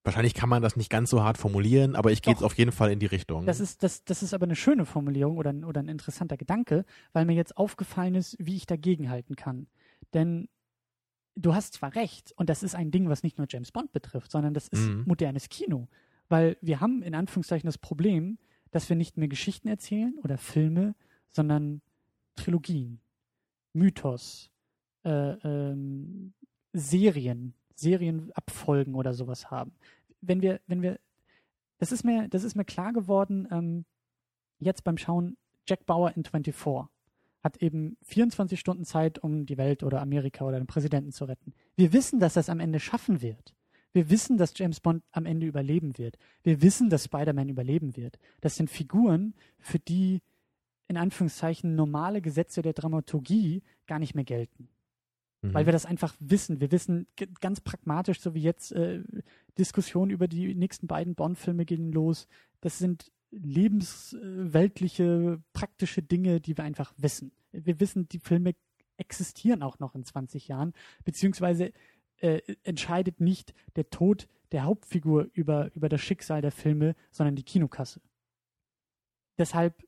Wahrscheinlich kann man das nicht ganz so hart formulieren, aber ich gehe jetzt auf jeden Fall in die Richtung. Das ist, das, das ist aber eine schöne Formulierung oder, ein- oder ein interessanter Gedanke, weil mir jetzt aufgefallen ist, wie ich dagegen halten kann. Denn du hast zwar recht, und das ist ein Ding, was nicht nur James Bond betrifft, sondern das ist Mhm. modernes Kino. Weil wir haben in Anführungszeichen das Problem, dass wir nicht mehr Geschichten erzählen oder Filme, sondern Trilogien, Mythos, äh, ähm, Serien, Serienabfolgen oder sowas haben. Wenn wir, wenn wir, das ist mir, das ist mir klar geworden, ähm, jetzt beim Schauen Jack Bauer in 24 hat eben 24 Stunden Zeit, um die Welt oder Amerika oder den Präsidenten zu retten. Wir wissen, dass er es am Ende schaffen wird. Wir wissen, dass James Bond am Ende überleben wird. Wir wissen, dass Spider-Man überleben wird. Das sind Figuren, für die in Anführungszeichen normale Gesetze der Dramaturgie gar nicht mehr gelten Mhm. weil wir das einfach wissen. Wir wissen ganz pragmatisch, so wie jetzt äh, Diskussionen über die nächsten beiden Bond-Filme gehen los. Das sind lebensweltliche, praktische Dinge, die wir einfach wissen. Wir wissen, die Filme existieren auch noch in 20 Jahren, beziehungsweise äh, entscheidet nicht der Tod der Hauptfigur über, über das Schicksal der Filme, sondern die Kinokasse. Deshalb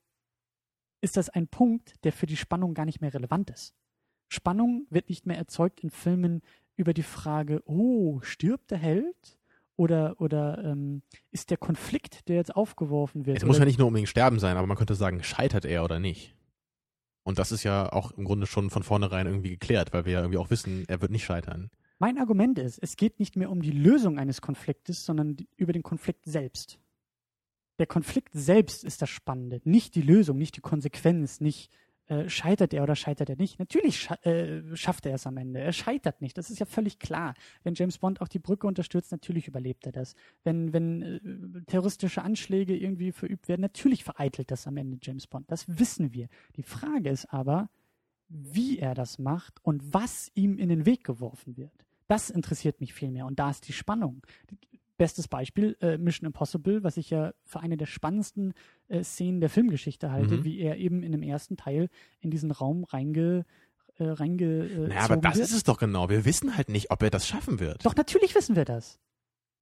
ist das ein Punkt, der für die Spannung gar nicht mehr relevant ist. Spannung wird nicht mehr erzeugt in Filmen über die Frage, oh, stirbt der Held? Oder, oder ähm, ist der Konflikt, der jetzt aufgeworfen wird? Es muss ja nicht nur unbedingt sterben sein, aber man könnte sagen, scheitert er oder nicht. Und das ist ja auch im Grunde schon von vornherein irgendwie geklärt, weil wir ja irgendwie auch wissen, er wird nicht scheitern. Mein Argument ist, es geht nicht mehr um die Lösung eines Konfliktes, sondern über den Konflikt selbst. Der Konflikt selbst ist das Spannende, nicht die Lösung, nicht die Konsequenz, nicht äh, scheitert er oder scheitert er nicht. Natürlich scha äh, schafft er es am Ende. Er scheitert nicht, das ist ja völlig klar. Wenn James Bond auch die Brücke unterstützt, natürlich überlebt er das. Wenn, wenn äh, terroristische Anschläge irgendwie verübt werden, natürlich vereitelt das am Ende James Bond. Das wissen wir. Die Frage ist aber, wie er das macht und was ihm in den Weg geworfen wird. Das interessiert mich viel mehr und da ist die Spannung. Bestes Beispiel, äh, Mission Impossible, was ich ja für eine der spannendsten äh, Szenen der Filmgeschichte halte, Mhm. wie er eben in dem ersten Teil in diesen Raum reinge, äh, reinge äh, Naja, aber das wird. ist es doch genau. Wir wissen halt nicht, ob er das schaffen wird. Doch, natürlich wissen wir das.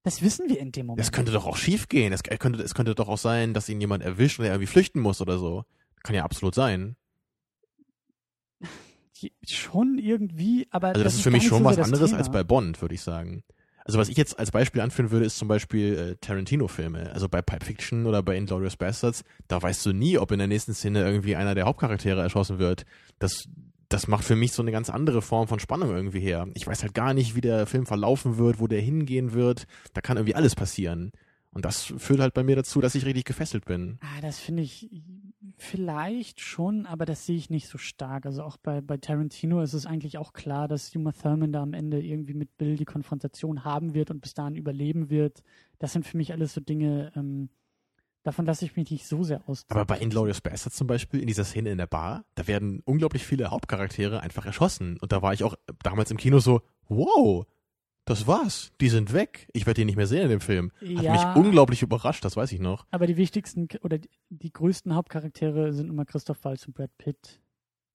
Das wissen wir in dem Moment. Das könnte doch auch schief gehen. Es könnte, es könnte doch auch sein, dass ihn jemand erwischt und er irgendwie flüchten muss oder so. Kann ja absolut sein. Schon irgendwie, aber Also das, ist für mich schon so was das anderes Thema. als bei Bond, würde ich sagen. Also was ich jetzt als Beispiel anführen würde, ist zum Beispiel äh, Tarantino-Filme. Also bei Pipe Fiction oder bei Inglourious Bastards, da weißt du nie, ob in der nächsten Szene irgendwie einer der Hauptcharaktere erschossen wird. Das, das macht für mich so eine ganz andere Form von Spannung irgendwie her. Ich weiß halt gar nicht, wie der Film verlaufen wird, wo der hingehen wird. Da kann irgendwie alles passieren. Und das führt halt bei mir dazu, dass ich richtig gefesselt bin. Ah, das finde ich vielleicht schon, aber das sehe ich nicht so stark. Also auch bei, bei Tarantino ist es eigentlich auch klar, dass Uma Thurman da am Ende irgendwie mit Bill die Konfrontation haben wird und bis dahin überleben wird. Das sind für mich alles so Dinge, ähm, davon lasse ich mich nicht so sehr aus. Aber bei Inglourious Bastards zum Beispiel, in dieser Szene in der Bar, da werden unglaublich viele Hauptcharaktere einfach erschossen. Und da war ich auch damals im Kino so, wow, das war's. Die sind weg. Ich werde die nicht mehr sehen in dem Film. Hat Ja. mich unglaublich überrascht, das weiß ich noch. Aber die wichtigsten oder die, die größten Hauptcharaktere sind immer Christoph Waltz und Brad Pitt.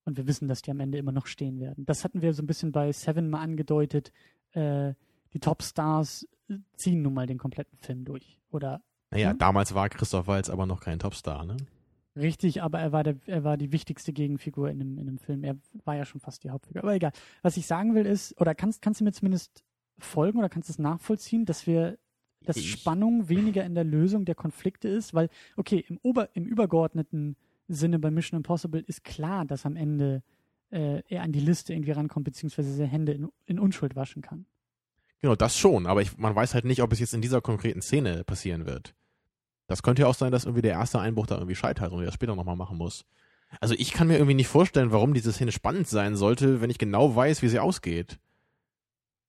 Und wir wissen, dass die am Ende immer noch stehen werden. Das hatten wir so ein bisschen bei Seven mal angedeutet. Äh, die Topstars ziehen nun mal den kompletten Film durch. Oder Naja, Hm? damals war Christoph Waltz aber noch kein Topstar, ne? Richtig, aber er war, der, er war die wichtigste Gegenfigur in dem, in dem Film. Er war ja schon fast die Hauptfigur. Aber egal. Was ich sagen will ist, oder kannst, kannst du mir zumindest folgen oder kannst du es nachvollziehen, dass wir, dass Ich- Spannung weniger in der Lösung der Konflikte ist? Weil, okay, im, Ober, im übergeordneten Sinne bei Mission Impossible ist klar, dass am Ende äh, er an die Liste irgendwie rankommt, beziehungsweise seine Hände in, in Unschuld waschen kann. Genau, das schon, aber ich, man weiß halt nicht, ob es jetzt in dieser konkreten Szene passieren wird. Das könnte ja auch sein, dass irgendwie der erste Einbruch da irgendwie scheitert und er das später nochmal machen muss. Also ich kann mir irgendwie nicht vorstellen, warum diese Szene spannend sein sollte, wenn ich genau weiß, wie sie ausgeht.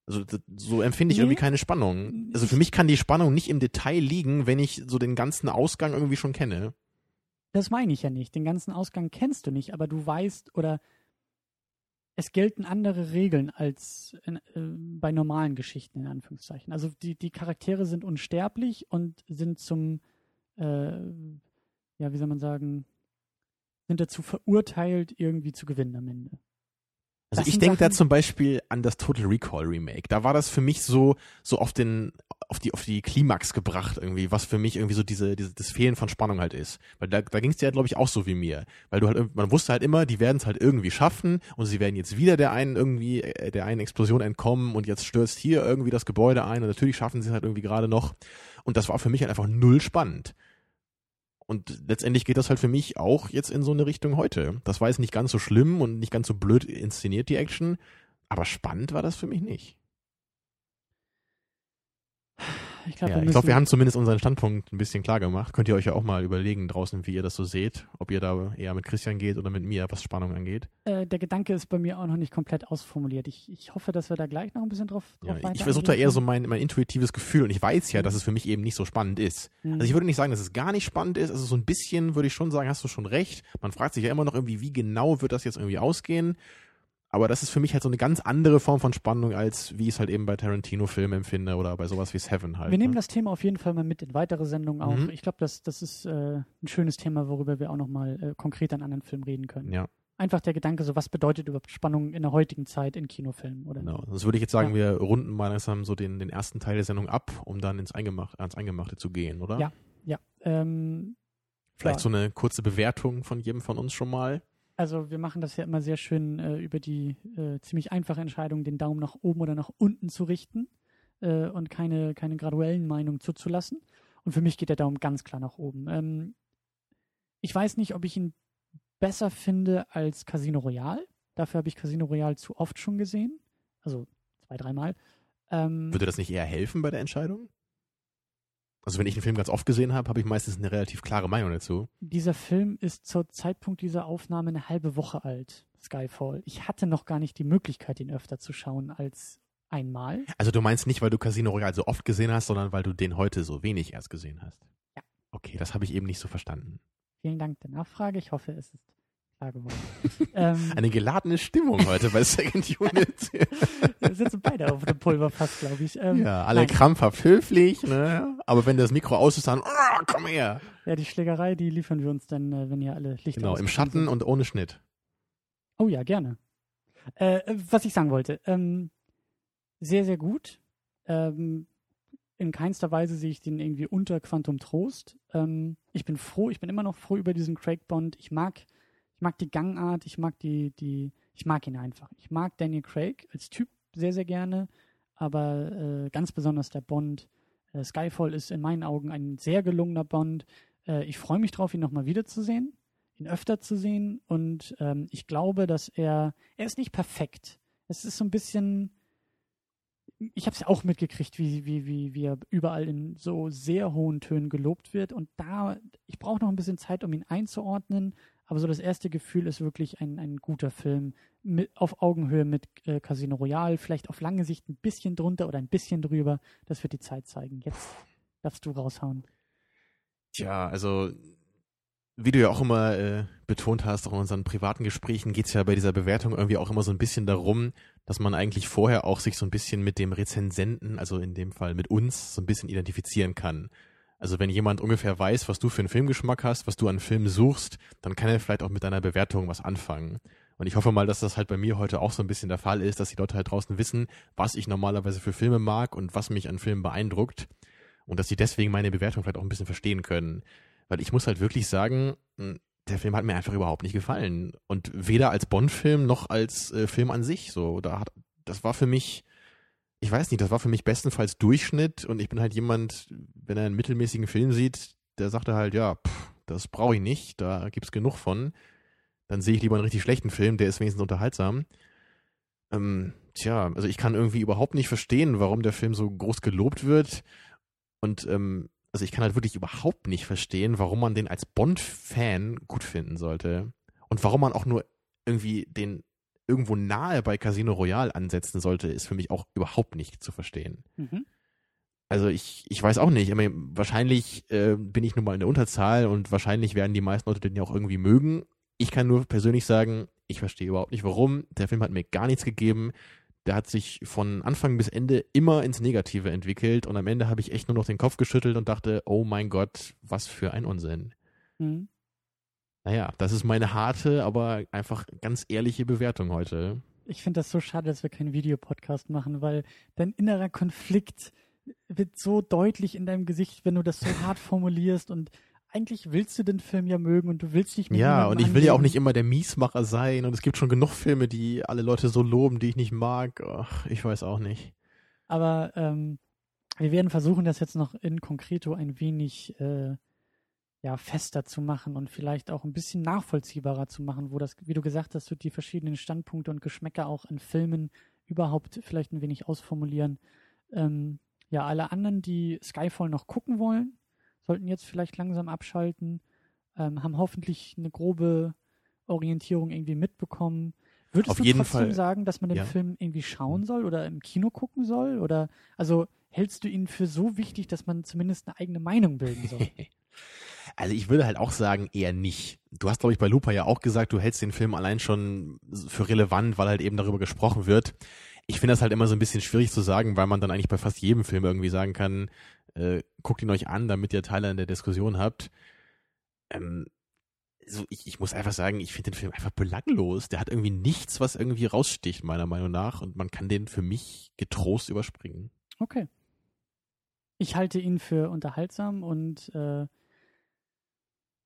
Also so empfinde ich Nee. irgendwie keine Spannung. Also für mich kann die Spannung nicht im Detail liegen, wenn ich so den ganzen Ausgang irgendwie schon kenne. Das meine ich ja nicht. Den ganzen Ausgang kennst du nicht, aber du weißt oder es gelten andere Regeln als in, äh, bei normalen Geschichten, in Anführungszeichen. Also die, die Charaktere sind unsterblich und sind zum, äh, ja, wie soll man sagen, sind dazu verurteilt, irgendwie zu gewinnen am Ende. Also Das ich denke da zum Beispiel an das Total Recall Remake. Da war das für mich so, so auf den, auf die, auf die Klimax gebracht irgendwie, was für mich irgendwie so diese, diese das Fehlen von Spannung halt ist. Weil da, da ging es dir halt, glaube ich, auch so wie mir. Weil du halt, irg- man wusste halt immer, die werden es halt irgendwie schaffen und sie werden jetzt wieder der einen irgendwie, äh, der einen Explosion entkommen und jetzt stürzt hier irgendwie das Gebäude ein und natürlich schaffen sie es halt irgendwie gerade noch. Und das war für mich halt einfach null spannend. Und letztendlich geht das halt für mich auch jetzt in so eine Richtung heute. Das war jetzt nicht ganz so schlimm und nicht ganz so blöd inszeniert, die Action. Aber spannend war das für mich nicht. Ich glaube, Ja, wir, ich glaube, wir haben zumindest unseren Standpunkt ein bisschen klar gemacht. Könnt ihr euch ja auch mal überlegen draußen, wie ihr das so seht. Ob ihr da eher mit Christian geht oder mit mir, was Spannung angeht. äh, der Gedanke ist bei mir auch noch nicht komplett ausformuliert. Ich, ich hoffe, dass wir da gleich noch ein bisschen drauf, Ja, drauf weiter ich versuche da eher so mein, mein intuitives Gefühl und ich weiß ja, Mhm. dass es für mich eben nicht so spannend ist. Mhm. Also ich würde nicht sagen, dass es gar nicht spannend ist. Also so ein bisschen würde ich schon sagen, hast du schon recht. Man fragt sich ja immer noch irgendwie, wie genau wird das jetzt irgendwie ausgehen. Aber das ist für mich halt so eine ganz andere Form von Spannung, als wie ich es halt eben bei Tarantino-Filmen empfinde oder bei sowas wie Seven halt. Wir nehmen ne? das Thema auf jeden Fall mal mit in weitere Sendungen auch. Mhm. Ich glaube, das, das ist äh, ein schönes Thema, worüber wir auch nochmal äh, konkret an anderen Filmen reden können. Ja, Einfach der Gedanke, so was bedeutet überhaupt Spannung in der heutigen Zeit in Kinofilmen? Oder genau. Sonst würde ich jetzt sagen, Ja. wir runden mal langsam so den, den ersten Teil der Sendung ab, um dann ins Eingemachte, ans Eingemachte zu gehen, oder? Ja. Ja. Ähm, Vielleicht ja. so eine kurze Bewertung von jedem von uns schon mal. Also wir machen das ja immer sehr schön äh, über die äh, ziemlich einfache Entscheidung, den Daumen nach oben oder nach unten zu richten äh, und keine, keine graduellen Meinungen zuzulassen. Und für mich geht der Daumen ganz klar nach oben. Ähm, ich weiß nicht, ob ich ihn besser finde als Casino Royale. Dafür habe ich Casino Royale zu oft schon gesehen. Also zwei, dreimal. Ähm, Würde das nicht eher helfen bei der Entscheidung? Also wenn ich einen Film ganz oft gesehen habe, habe ich meistens eine relativ klare Meinung dazu. dieser Film ist zur Zeitpunkt dieser Aufnahme eine halbe Woche alt, Skyfall. Ich hatte noch gar nicht die Möglichkeit, ihn öfter zu schauen als einmal. Also du meinst nicht, weil du Casino Royale so oft gesehen hast, sondern weil du den heute so wenig erst gesehen hast. Ja. Okay, das habe ich eben nicht so verstanden. Vielen Dank der Nachfrage. Ich hoffe, es ist klar geworden. ähm, Eine geladene Stimmung heute bei Second Unit. wir sitzen beide auf dem Pulverfass, glaube ich. Ähm, ja, alle nein. krampfhaft höflich, ne? Aber wenn das Mikro aus ist, dann, oh, komm her. Ja, die Schlägerei, die liefern wir uns dann, äh, wenn hier alle Lichter Genau, im Schatten sind. und ohne Schnitt. Oh ja, gerne. Äh, äh, was ich sagen wollte, ähm, sehr, sehr gut. Ähm, in keinster Weise sehe ich den irgendwie unter Quantum Trost. Ähm, ich bin froh, ich bin immer noch froh über diesen Craig Bond. Ich mag, mag die Gangart, ich mag die, die, ich mag ihn einfach. Ich mag Daniel Craig als Typ sehr, sehr gerne, aber äh, ganz besonders der Bond. Äh, Skyfall ist in meinen Augen ein sehr gelungener Bond. Äh, ich freue mich drauf, ihn nochmal wiederzusehen ihn öfter zu sehen und ähm, ich glaube, dass er, er ist nicht perfekt. Es ist so ein bisschen, ich habe es ja auch mitgekriegt, wie, wie, wie, wie er überall in so sehr hohen Tönen gelobt wird und da, ich brauche noch ein bisschen Zeit, um ihn einzuordnen, aber so das erste Gefühl ist wirklich ein, ein guter Film mit, auf Augenhöhe mit äh, Casino Royale, vielleicht auf lange Sicht ein bisschen drunter oder ein bisschen drüber, das wird die Zeit zeigen. Jetzt darfst du raushauen. Tja, also wie du ja auch immer äh, betont hast, auch in unseren privaten Gesprächen, geht's ja bei dieser Bewertung irgendwie auch immer so ein bisschen darum, dass man eigentlich vorher auch sich so ein bisschen mit dem Rezensenten, also in dem Fall mit uns, so ein bisschen identifizieren kann. Also wenn jemand ungefähr weiß, was du für einen Filmgeschmack hast, was du an Filmen suchst, dann kann er vielleicht auch mit deiner Bewertung was anfangen. Und ich hoffe mal, dass das halt bei mir heute auch so ein bisschen der Fall ist, dass die Leute halt draußen wissen, was ich normalerweise für Filme mag und was mich an Filmen beeindruckt. Und dass sie deswegen meine Bewertung vielleicht auch ein bisschen verstehen können. Weil ich muss halt wirklich sagen, mh, der Film hat mir einfach überhaupt nicht gefallen. Und weder als Bond-Film noch als äh, Film an sich. So, da hat, das war für mich, ich weiß nicht, das war für mich bestenfalls Durchschnitt und ich bin halt jemand, wenn er einen mittelmäßigen Film sieht, der sagte halt, ja, pff, das brauche ich nicht, da gibt's genug von. Dann sehe ich lieber einen richtig schlechten Film, der ist wenigstens unterhaltsam. Ähm, tja, also ich kann irgendwie überhaupt nicht verstehen, warum der Film so groß gelobt wird. Und ähm, also ich kann halt wirklich überhaupt nicht verstehen, warum man den als Bond-Fan gut finden sollte. Und warum man auch nur irgendwie den irgendwo nahe bei Casino Royale ansetzen sollte, ist für mich auch überhaupt nicht zu verstehen. Mhm. Also ich, ich weiß auch nicht. Ich meine, wahrscheinlich äh, bin ich nun mal in der Unterzahl und wahrscheinlich werden die meisten Leute den ja auch irgendwie mögen. Ich kann nur persönlich sagen, ich verstehe überhaupt nicht warum. Der Film hat mir gar nichts gegeben. Der hat sich von Anfang bis Ende immer ins Negative entwickelt und am Ende habe ich echt nur noch den Kopf geschüttelt und dachte, oh mein Gott, was für ein Unsinn. Mhm. Naja, das ist meine harte, aber einfach ganz ehrliche Bewertung heute. Ich finde das so schade, dass wir keinen Videopodcast machen, weil dein innerer Konflikt wird so deutlich in deinem Gesicht, wenn du das so hart formulierst und eigentlich willst du den Film ja mögen und du willst nicht mit Ja, und ich will ja auch nicht immer der Miesmacher sein und es gibt schon genug Filme, die alle Leute so loben, die ich nicht mag. Ach, ich weiß auch nicht. Aber ähm, wir werden versuchen, das jetzt noch in Konkreto ein wenig äh, ja, fester zu machen und vielleicht auch ein bisschen nachvollziehbarer zu machen, wo das, wie du gesagt hast, die verschiedenen Standpunkte und Geschmäcker auch in Filmen überhaupt vielleicht ein wenig ausformulieren. Ähm, ja, alle anderen, die Skyfall noch gucken wollen, sollten jetzt vielleicht langsam abschalten, ähm, haben hoffentlich eine grobe Orientierung irgendwie mitbekommen. Würdest Auf du jeden trotzdem Fall. sagen, dass man den ja. Film irgendwie schauen soll oder im Kino gucken soll? Oder also hältst du ihn für so wichtig, dass man zumindest eine eigene Meinung bilden soll? Also ich würde halt auch sagen, eher nicht. Du hast, glaube ich, bei Lupa ja auch gesagt, du hältst den Film allein schon für relevant, weil halt eben darüber gesprochen wird. Ich finde das halt immer so ein bisschen schwierig zu sagen, weil man dann eigentlich bei fast jedem Film irgendwie sagen kann, äh, guckt ihn euch an, damit ihr Teile an der Diskussion habt. Ähm, so, ich, ich muss einfach sagen, ich finde den Film einfach belanglos. Der hat irgendwie nichts, was irgendwie raussticht, meiner Meinung nach. Und man kann den für mich getrost überspringen. Okay. Ich halte ihn für unterhaltsam und äh,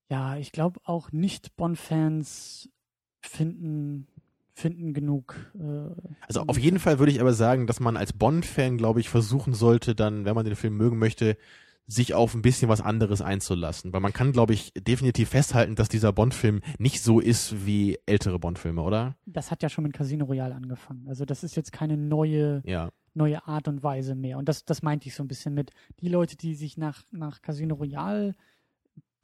ja, ich glaube auch nicht Bond-Fans finden finden genug. Äh, also auf jeden Fall würde ich aber sagen, dass man als Bond-Fan, glaube ich, versuchen sollte, dann, wenn man den Film mögen möchte, sich auf ein bisschen was anderes einzulassen. Weil man kann, glaube ich, definitiv festhalten, dass dieser Bond-Film nicht so ist wie ältere Bond-Filme, oder? Das hat ja schon mit Casino Royale angefangen. Also das ist jetzt keine neue, ja. neue Art und Weise mehr. Und das, das meinte ich so ein bisschen mit. Die Leute, die sich nach, nach Casino Royale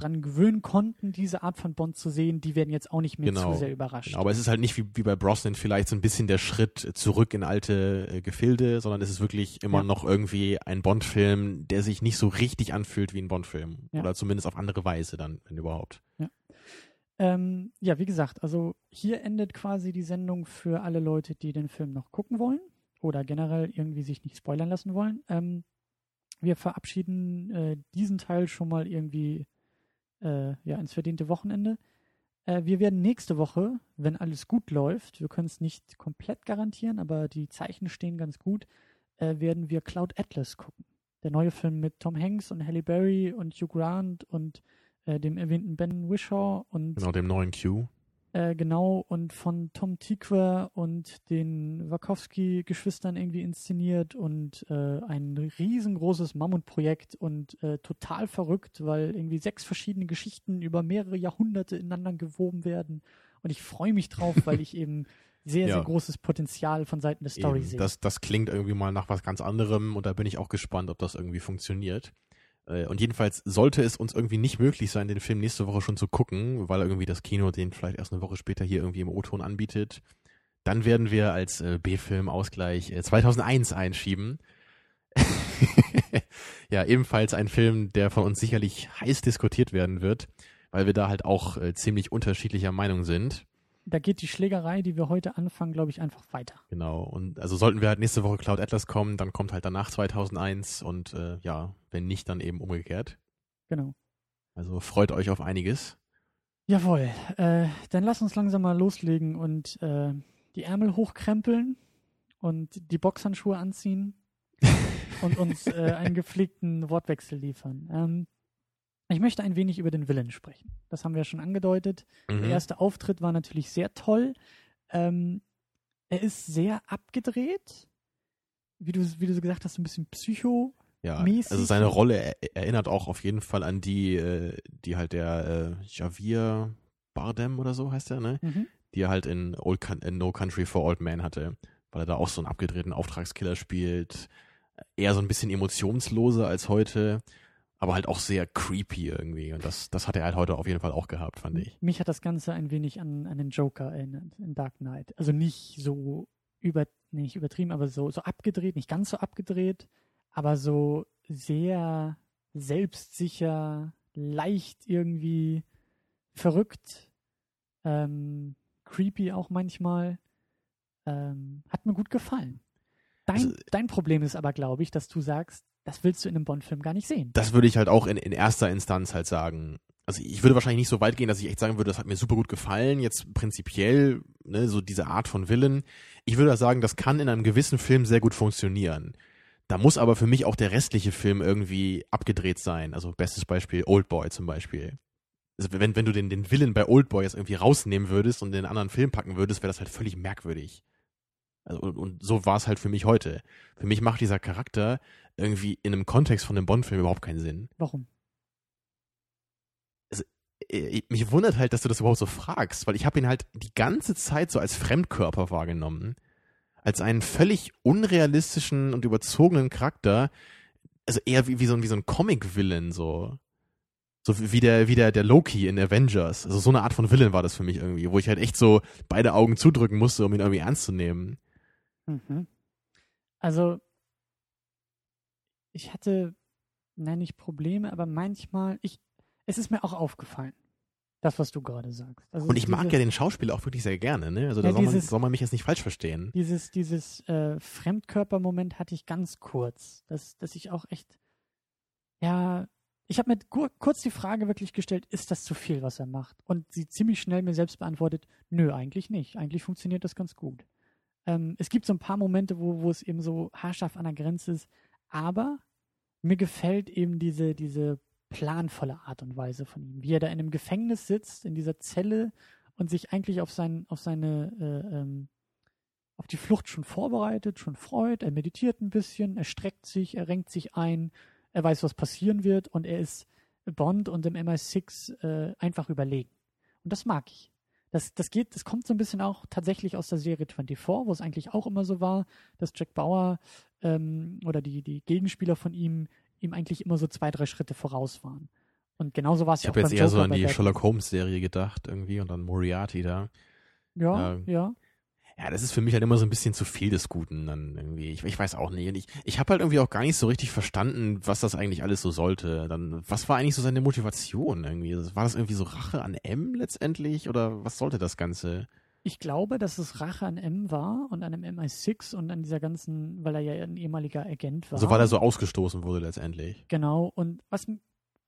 dran gewöhnen konnten, diese Art von Bond zu sehen, die werden jetzt auch nicht mehr genau. zu sehr überrascht. Genau, aber es ist halt nicht wie, wie bei Brosnan vielleicht so ein bisschen der Schritt zurück in alte äh, Gefilde, sondern es ist wirklich immer ja. noch irgendwie ein Bond-Film, der sich nicht so richtig anfühlt wie ein Bond-Film. Ja. Oder zumindest auf andere Weise dann, wenn überhaupt. Ja. Ähm, ja, wie gesagt, also hier endet quasi die Sendung für alle Leute, die den Film noch gucken wollen oder generell irgendwie sich nicht spoilern lassen wollen. Ähm, wir verabschieden äh, diesen Teil schon mal irgendwie äh, ja, ins verdiente Wochenende. Äh, wir werden nächste Woche, wenn alles gut läuft, wir können es nicht komplett garantieren, aber die Zeichen stehen ganz gut, äh, werden wir Cloud Atlas gucken. Der neue Film mit Tom Hanks und Halle Berry und Hugh Grant und äh, dem erwähnten Ben Wishaw und genau dem neuen Q. Äh, genau, und von Tom Tikwer und den Wachowski-Geschwistern irgendwie inszeniert und äh, ein riesengroßes Mammutprojekt und äh, total verrückt, weil irgendwie sechs verschiedene Geschichten über mehrere Jahrhunderte ineinander gewoben werden. Und ich freue mich drauf, weil ich eben sehr, ja. sehr großes Potenzial von Seiten der Story sehe. Das, das klingt irgendwie mal nach was ganz anderem und da bin ich auch gespannt, ob das irgendwie funktioniert. Äh, und jedenfalls sollte es uns irgendwie nicht möglich sein, den Film nächste Woche schon zu gucken, weil irgendwie das Kino den vielleicht erst eine Woche später hier irgendwie im O-Ton anbietet. Dann werden wir als äh, B-Film-Ausgleich äh, 2001 einschieben. ja, ebenfalls ein Film, der von uns sicherlich heiß diskutiert werden wird, weil wir da halt auch äh, ziemlich unterschiedlicher Meinung sind da geht die Schlägerei, die wir heute anfangen, glaube ich, einfach weiter. Genau. Und also sollten wir halt nächste Woche Cloud Atlas kommen, dann kommt halt danach 2001 und äh, ja, wenn nicht, dann eben umgekehrt. Genau. Also freut euch auf einiges. Jawohl. Äh, dann lass uns langsam mal loslegen und äh, die Ärmel hochkrempeln und die Boxhandschuhe anziehen und uns äh, einen gepflegten Wortwechsel liefern. Ähm, Ich möchte ein wenig über den Villain sprechen. Das haben wir schon angedeutet. Mhm. Der erste Auftritt war natürlich sehr toll. Ähm, er ist sehr abgedreht. Wie du, wie du so gesagt hast, ein bisschen psycho. Ja, mäßig. also seine Rolle er erinnert auch auf jeden Fall an die, äh, die halt der äh, Javier Bardem oder so heißt er, ne? Mhm. Die er halt in, Old in No Country for Old Men hatte, weil er da auch so einen abgedrehten Auftragskiller spielt. Eher so ein bisschen emotionsloser als heute, aber halt auch sehr creepy irgendwie. Und das, das hat er halt heute auf jeden Fall auch gehabt, fand ich. Mich hat das Ganze ein wenig an, an den Joker erinnert, in Dark Knight. Also nicht so über, nicht übertrieben, aber so, so abgedreht, nicht ganz so abgedreht, aber so sehr selbstsicher, leicht irgendwie verrückt, ähm, creepy auch manchmal. Ähm, hat mir gut gefallen. Dein, Also- dein Problem ist aber, glaube ich, dass du sagst, das willst du in einem Bond-Film gar nicht sehen. Das würde ich halt auch in, in erster Instanz halt sagen. Also ich würde wahrscheinlich nicht so weit gehen, dass ich echt sagen würde, das hat mir super gut gefallen, jetzt prinzipiell, ne, so diese Art von Villain. Ich würde sagen, das kann in einem gewissen Film sehr gut funktionieren. Da muss aber für mich auch der restliche Film irgendwie abgedreht sein. Also bestes Beispiel Oldboy zum Beispiel. Also wenn, wenn du den, den Villain bei Oldboy jetzt irgendwie rausnehmen würdest und in einen anderen Film packen würdest, wäre das halt völlig merkwürdig. Also, und, und so war es halt für mich heute. Für mich macht dieser Charakter irgendwie in einem Kontext von einem Bond-Film überhaupt keinen Sinn. Warum? Äh, mich wundert halt, dass du das überhaupt so fragst, weil ich habe ihn halt die ganze Zeit so als Fremdkörper wahrgenommen. Als einen völlig unrealistischen und überzogenen Charakter. Also eher wie, wie so ein, wie so ein Comic-Villain, so. So wie der, wie der, der Loki in Avengers. Also so eine Art von Villain war das für mich irgendwie, wo ich halt echt so beide Augen zudrücken musste, um ihn irgendwie ernst zu nehmen. Mhm. Also, ich hatte, nein, nicht Probleme, aber manchmal, ich, es ist mir auch aufgefallen, das, was du gerade sagst. Also Und ich mag diese- ja den Schauspieler auch wirklich sehr gerne, ne? Also da Ja, soll, man, dieses- soll man mich jetzt nicht falsch verstehen. Dieses, dieses äh, Fremdkörpermoment hatte ich ganz kurz, dass, dass ich auch echt, ja, ich habe mir kurz die Frage wirklich gestellt, ist das zu viel, was er macht? Und sie ziemlich schnell mir selbst beantwortet, nö, eigentlich nicht. Eigentlich funktioniert das ganz gut. Ähm, es gibt so ein paar Momente, wo, wo es eben so haarscharf an der Grenze ist, aber mir gefällt eben diese, diese planvolle Art und Weise von ihm, wie er da in einem Gefängnis sitzt, in dieser Zelle und sich eigentlich auf, sein, auf seine äh, ähm, auf die Flucht schon vorbereitet, schon freut, er meditiert ein bisschen, er streckt sich, er renkt sich ein, er weiß, was passieren wird und er ist Bond und im MI6 äh, einfach überlegen. Und das mag ich. Das, das geht, das kommt so ein bisschen auch tatsächlich aus der Serie 24, wo es eigentlich auch immer so war, dass Jack Bauer ähm, oder die, die Gegenspieler von ihm ihm eigentlich immer so zwei, drei Schritte voraus waren. Und genauso war es Ich ja auch habe jetzt eher so Joker an bei die. Sherlock Holmes-Serie gedacht irgendwie und dann Moriarty da. Ja, ähm, ja. Ja, das ist für mich halt immer so ein bisschen zu viel des Guten dann irgendwie. Ich, ich weiß auch nicht. Und ich, ich habe halt irgendwie auch gar nicht so richtig verstanden, was das eigentlich alles so sollte. Dann, was war eigentlich so seine Motivation irgendwie? War das irgendwie so Rache an M letztendlich oder was sollte das Ganze? Ich glaube, dass es Rache an M war und an dem MI6 und an dieser ganzen, weil er ja ein ehemaliger Agent war. Also weil er so ausgestoßen wurde letztendlich. Genau. Und was,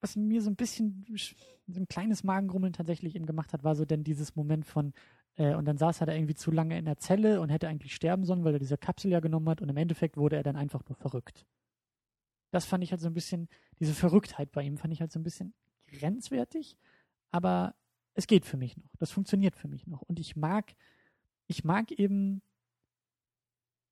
was mir so ein bisschen sch- so ein kleines Magengrummeln tatsächlich eben gemacht hat, war so denn dieses Moment von, äh, und dann saß er da irgendwie zu lange in der Zelle und hätte eigentlich sterben sollen, weil er diese Kapsel ja genommen hat und im Endeffekt wurde er dann einfach nur verrückt. Das fand ich halt so ein bisschen, diese Verrücktheit bei ihm fand ich halt so ein bisschen grenzwertig, aber es geht für mich noch. Das funktioniert für mich noch. Und ich mag, ich mag eben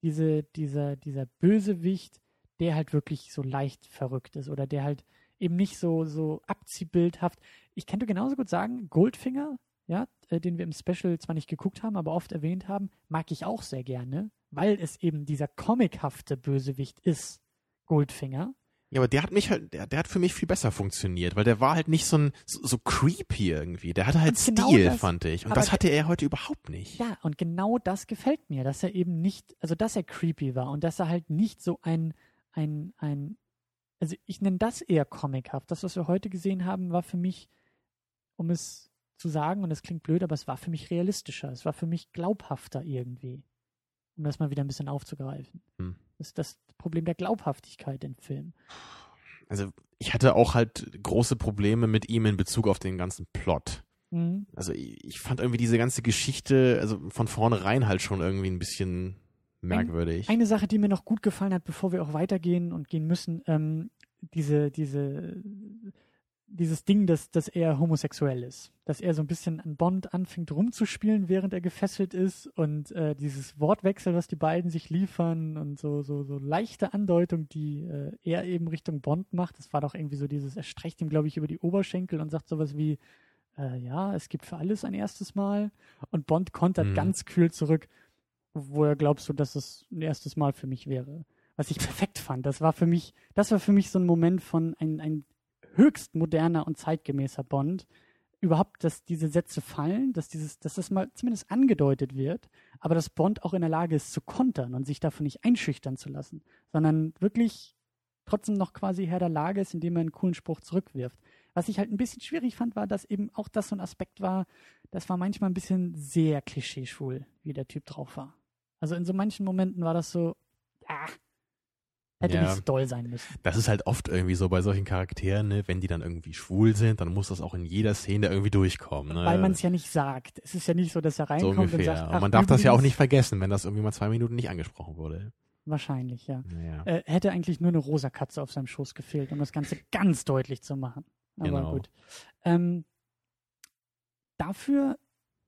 diese, dieser, dieser Bösewicht, der halt wirklich so leicht verrückt ist oder der halt eben nicht so, so abziehbildhaft. Ich könnte genauso gut sagen, Goldfinger, ja, äh, den wir im Special zwar nicht geguckt haben, aber oft erwähnt haben, mag ich auch sehr gerne, weil es eben dieser comichafte Bösewicht ist, Goldfinger. Ja, aber der hat mich halt, der, der hat für mich viel besser funktioniert, weil der war halt nicht so ein so, so creepy irgendwie. Der hatte halt Und genau Stil, das- fand ich. Und das hatte er heute überhaupt nicht. Ja, und genau das gefällt mir, dass er eben nicht, also dass er creepy war und dass er halt nicht so ein, ein, ein, also ich nenne das eher comichaft. Das, was wir heute gesehen haben, war für mich, um es zu sagen, und es klingt blöd, aber es war für mich realistischer. Es war für mich glaubhafter irgendwie. Um das mal wieder ein bisschen aufzugreifen. Hm. Das ist das Problem der Glaubhaftigkeit im Film. Also ich hatte auch halt große Probleme mit ihm in Bezug auf den ganzen Plot. Mhm. Also ich, ich fand irgendwie diese ganze Geschichte, also von vornherein halt schon irgendwie ein bisschen merkwürdig. Eine Sache, die mir noch gut gefallen hat, bevor wir auch weitergehen und gehen müssen, ähm, diese, diese dieses Ding, dass, dass er homosexuell ist. Dass er so ein bisschen an Bond anfängt rumzuspielen, während er gefesselt ist und äh, dieses Wortwechsel, was die beiden sich liefern und so, so, so leichte Andeutung, die äh, er eben Richtung Bond macht. Das war doch irgendwie so dieses, er streicht ihm, glaube ich, über die Oberschenkel und sagt sowas wie, äh, ja, es gibt für alles ein erstes Mal. Und Bond kontert mhm. ganz kühl zurück, woher glaubst du, dass es ein erstes Mal für mich wäre? Was ich perfekt fand. Das war für mich, das war für mich so ein Moment von ein, ein höchst moderner und zeitgemäßer Bond. Überhaupt, dass diese Sätze fallen, dass dieses, dass das mal zumindest angedeutet wird, aber dass Bond auch in der Lage ist zu kontern und sich davon nicht einschüchtern zu lassen, sondern wirklich trotzdem noch quasi Herr der Lage ist, indem er einen coolen Spruch zurückwirft. Was ich halt ein bisschen schwierig fand, war, dass eben auch das so ein Aspekt war, das war manchmal ein bisschen sehr klischeeschwul, wie der Typ drauf war. Also in so manchen Momenten war das so, ah, hätte ja, nicht doll sein müssen. Das ist halt oft irgendwie so bei solchen Charakteren, ne? wenn die dann irgendwie schwul sind, dann muss das auch in jeder Szene irgendwie durchkommen. Ne? Weil man es ja nicht sagt. Es ist ja nicht so, dass er reinkommt so ungefähr. und sagt, und man darf das ja auch nicht vergessen, wenn das irgendwie mal zwei Minuten nicht angesprochen wurde. Wahrscheinlich, ja. Naja. Äh, hätte eigentlich nur eine rosa Katze auf seinem Schoß gefehlt, um das Ganze ganz deutlich zu machen. Aber genau. gut. Ähm, dafür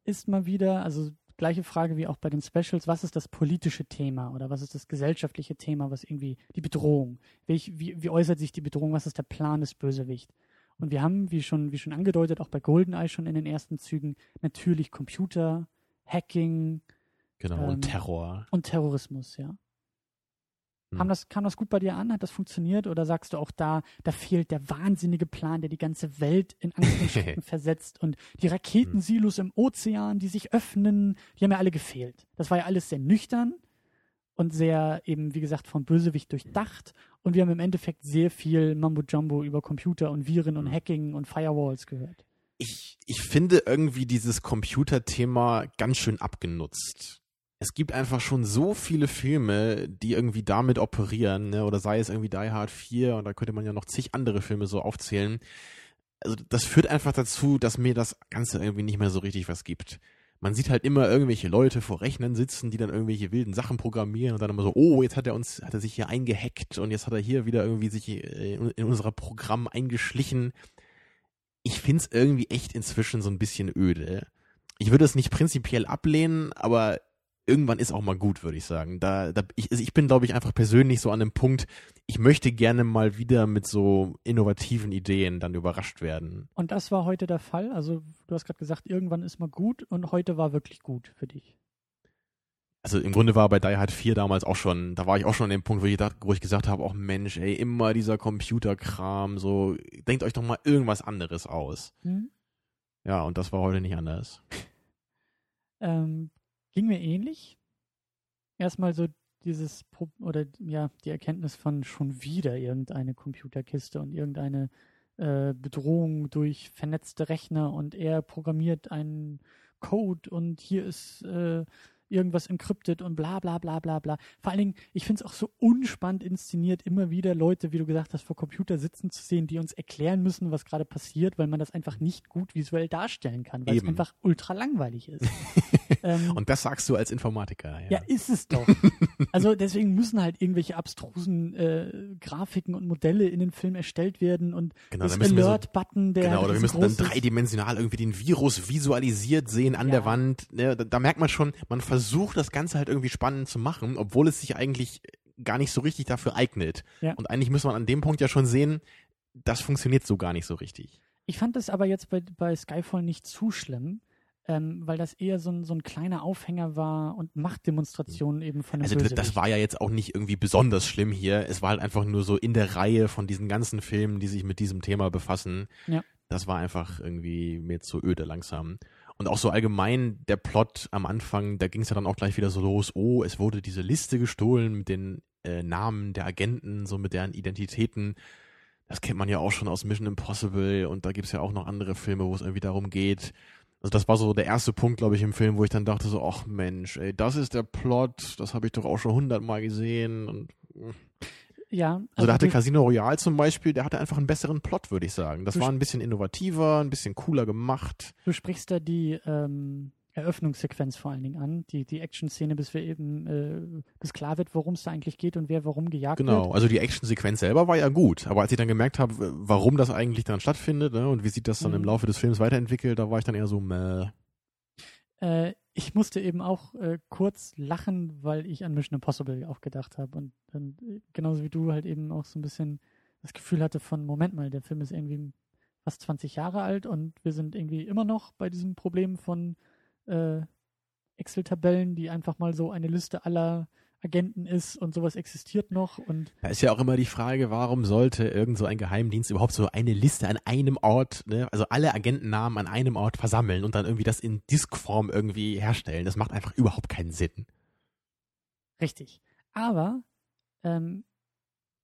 ist mal wieder, also gleiche Frage wie auch bei den Specials, was ist das politische Thema oder was ist das gesellschaftliche Thema, was irgendwie die Bedrohung, wie, wie, wie äußert sich die Bedrohung, was ist der Plan des Bösewicht? Und wir haben, wie schon, wie schon angedeutet, auch bei GoldenEye schon in den ersten Zügen, natürlich Computer, Hacking. Genau, ähm, und Terror. Und Terrorismus, ja. Hm. Kam, das, kam das gut bei dir an? Hat das funktioniert? Oder sagst du auch da, da fehlt der wahnsinnige Plan, der die ganze Welt in Angst versetzt und die Raketensilos im Ozean, die sich öffnen, die haben ja alle gefehlt. Das war ja alles sehr nüchtern und sehr eben, wie gesagt, vom Bösewicht durchdacht. Und wir haben im Endeffekt sehr viel Mambo-Jumbo über Computer und Viren und hm. Hacking und Firewalls gehört. Ich, ich finde irgendwie dieses Computerthema ganz schön abgenutzt es gibt einfach schon so viele Filme, die irgendwie damit operieren, ne? oder sei es irgendwie Die Hard 4 und da könnte man ja noch zig andere Filme so aufzählen. Also das führt einfach dazu, dass mir das Ganze irgendwie nicht mehr so richtig was gibt. Man sieht halt immer irgendwelche Leute vor Rechnern sitzen, die dann irgendwelche wilden Sachen programmieren und dann immer so, oh, jetzt hat er uns, hat er sich hier eingehackt und jetzt hat er hier wieder irgendwie sich äh, in, in unser Programm eingeschlichen. Ich find's irgendwie echt inzwischen so ein bisschen öde. Ich würde es nicht prinzipiell ablehnen, aber irgendwann ist auch mal gut, würde ich sagen. Da, da ich, also ich bin, glaube ich, einfach persönlich so an dem Punkt, ich möchte gerne mal wieder mit so innovativen Ideen dann überrascht werden. Und das war heute der Fall? Also du hast gerade gesagt, irgendwann ist mal gut und heute war wirklich gut für dich. Also im Grunde war bei Die Hard 4 damals auch schon, da war ich auch schon an dem Punkt, wo ich, dachte, wo ich gesagt habe, oh Mensch, ey, immer dieser Computerkram, so, denkt euch doch mal irgendwas anderes aus. Mhm. Ja, und das war heute nicht anders. ähm, Ging mir ähnlich. Erstmal so dieses, oder ja, die Erkenntnis von schon wieder irgendeine Computerkiste und irgendeine äh, Bedrohung durch vernetzte Rechner und er programmiert einen Code und hier ist äh, irgendwas encrypted und bla bla bla bla bla. Vor allen Dingen, ich finde es auch so unspannend inszeniert, immer wieder Leute, wie du gesagt hast, vor Computer sitzen zu sehen, die uns erklären müssen, was gerade passiert, weil man das einfach nicht gut visuell darstellen kann, weil Eben. es einfach ultra langweilig ist. ähm, und das sagst du als Informatiker. Ja, ja ist es doch. also deswegen müssen halt irgendwelche abstrusen äh, Grafiken und Modelle in den Film erstellt werden und genau, das Alert-Button, der Genau, oder wir müssen dann dreidimensional irgendwie den Virus visualisiert sehen an ja. der Wand. Ja, da, da merkt man schon, man versucht versucht, das Ganze halt irgendwie spannend zu machen, obwohl es sich eigentlich gar nicht so richtig dafür eignet. Ja. Und eigentlich muss man an dem Punkt ja schon sehen, das funktioniert so gar nicht so richtig. Ich fand das aber jetzt bei, bei Skyfall nicht zu schlimm, ähm, weil das eher so ein, so ein kleiner Aufhänger war und Machtdemonstrationen eben von dem Also Bösewicht. das war ja jetzt auch nicht irgendwie besonders schlimm hier. Es war halt einfach nur so in der Reihe von diesen ganzen Filmen, die sich mit diesem Thema befassen. Ja. Das war einfach irgendwie mir zu öde langsam. Und auch so allgemein der Plot am Anfang, da ging es ja dann auch gleich wieder so los, oh, es wurde diese Liste gestohlen mit den äh, Namen der Agenten, so mit deren Identitäten. Das kennt man ja auch schon aus Mission Impossible und da gibt's ja auch noch andere Filme, wo es irgendwie darum geht. Also das war so der erste Punkt, glaube ich, im Film, wo ich dann dachte so, ach Mensch, ey, das ist der Plot, das habe ich doch auch schon hundertmal gesehen und hm. Ja. Also, also da hatte Casino Royale zum Beispiel, der hatte einfach einen besseren Plot, würde ich sagen. Das war ein bisschen innovativer, ein bisschen cooler gemacht. Du sprichst da die, ähm, Eröffnungssequenz vor allen Dingen an, die, die Action-Szene, bis wir eben, äh, bis klar wird, worum es da eigentlich geht und wer warum gejagt genau. wird. Genau, also die Action-Sequenz selber war ja gut, aber als ich dann gemerkt habe, warum das eigentlich dann stattfindet ne, und wie sich das dann Mhm. im Laufe des Films weiterentwickelt, da war ich dann eher so, meh. Äh, ich musste eben auch äh, kurz lachen, weil ich an Mission Impossible auch gedacht habe. Und, und äh, genauso wie du halt eben auch so ein bisschen das Gefühl hatte von, Moment mal, der Film ist irgendwie fast 20 Jahre alt und wir sind irgendwie immer noch bei diesem Problem von äh, Excel-Tabellen, die einfach mal so eine Liste aller Agenten ist und sowas existiert noch und Da ist ja auch immer die Frage, warum sollte irgend so ein Geheimdienst überhaupt so eine Liste an einem Ort, ne, also alle Agentennamen an einem Ort versammeln und dann irgendwie das in Diskform irgendwie herstellen. Das macht einfach überhaupt keinen Sinn. Richtig. Aber ähm,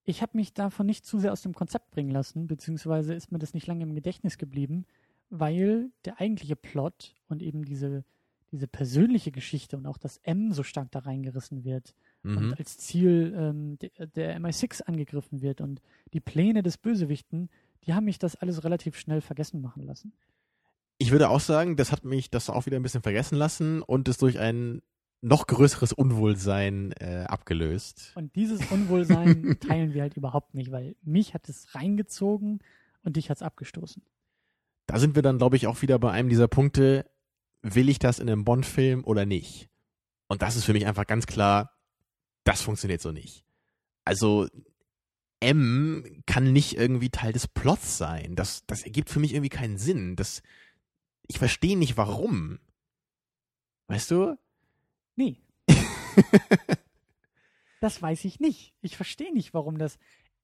ich habe mich davon nicht zu sehr aus dem Konzept bringen lassen, beziehungsweise ist mir das nicht lange im Gedächtnis geblieben, weil der eigentliche Plot und eben diese, diese persönliche Geschichte und auch das M so stark da reingerissen wird Mhm. und als Ziel ähm, der, der MI6 angegriffen wird und die Pläne des Bösewichten, die haben mich das alles relativ schnell vergessen machen lassen. Ich würde auch sagen, das hat mich das auch wieder ein bisschen vergessen lassen und es durch ein noch größeres Unwohlsein äh, abgelöst. Und dieses Unwohlsein teilen wir halt überhaupt nicht, weil mich hat es reingezogen und dich hat es abgestoßen. Da sind wir dann, glaube ich, auch wieder bei einem dieser Punkte, will ich das in einem Bond-Film oder nicht? Und das ist für mich einfach ganz klar, das funktioniert so nicht. Also M kann nicht irgendwie Teil des Plots sein. Das, das ergibt für mich irgendwie keinen Sinn. Das, ich verstehe nicht warum. Weißt du? Nee. das weiß ich nicht. Ich verstehe nicht, warum das.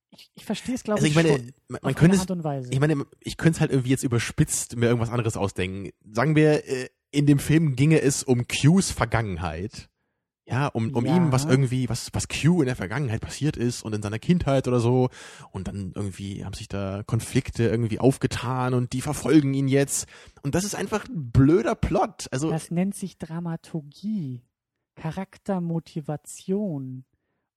Ich, ich verstehe es, glaube Also ich ich, meine, schon. man, man könnte es, Art und Weise. ich meine, ich könnte es halt irgendwie jetzt überspitzt mir irgendwas anderes ausdenken. Sagen wir, äh, in dem Film ginge es um Qs Vergangenheit. Ja, um, um Ja. ihm, was irgendwie, was, was Q in der Vergangenheit passiert ist und in seiner Kindheit oder so. Und dann irgendwie haben sich da Konflikte irgendwie aufgetan und die verfolgen ihn jetzt. Und das ist einfach ein blöder Plot. Also, das nennt sich Dramaturgie, Charaktermotivation.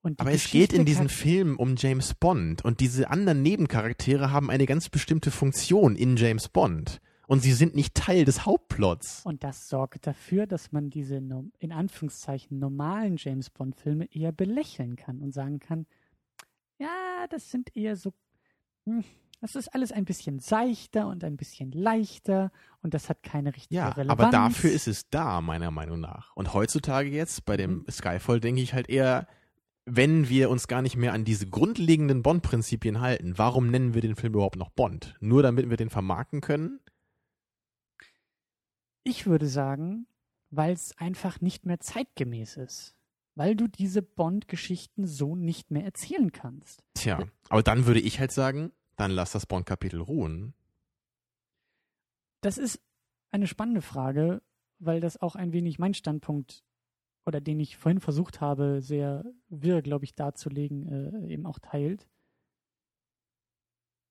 Und aber es geht Geschichte in diesem kann- Film um James Bond und diese anderen Nebencharaktere haben eine ganz bestimmte Funktion in James Bond. Und sie sind nicht Teil des Hauptplots. Und das sorgt dafür, dass man diese in Anführungszeichen normalen James Bond-Filme eher belächeln kann und sagen kann, ja, das sind eher so, hm, das ist alles ein bisschen seichter und ein bisschen leichter und das hat keine richtige Ja, Relevanz. aber dafür ist es da, meiner Meinung nach. Und heutzutage jetzt bei dem Mhm. Skyfall denke ich halt eher, wenn wir uns gar nicht mehr an diese grundlegenden Bond-Prinzipien halten, warum nennen wir den Film überhaupt noch Bond? Nur damit wir den vermarkten können? Ich würde sagen, weil es einfach nicht mehr zeitgemäß ist. Weil du diese Bond-Geschichten so nicht mehr erzählen kannst. Tja, aber dann würde ich halt sagen, dann lass das Bond-Kapitel ruhen. Das ist eine spannende Frage, weil das auch ein wenig mein Standpunkt oder den ich vorhin versucht habe, sehr wirr, glaube ich, darzulegen, äh, eben auch teilt.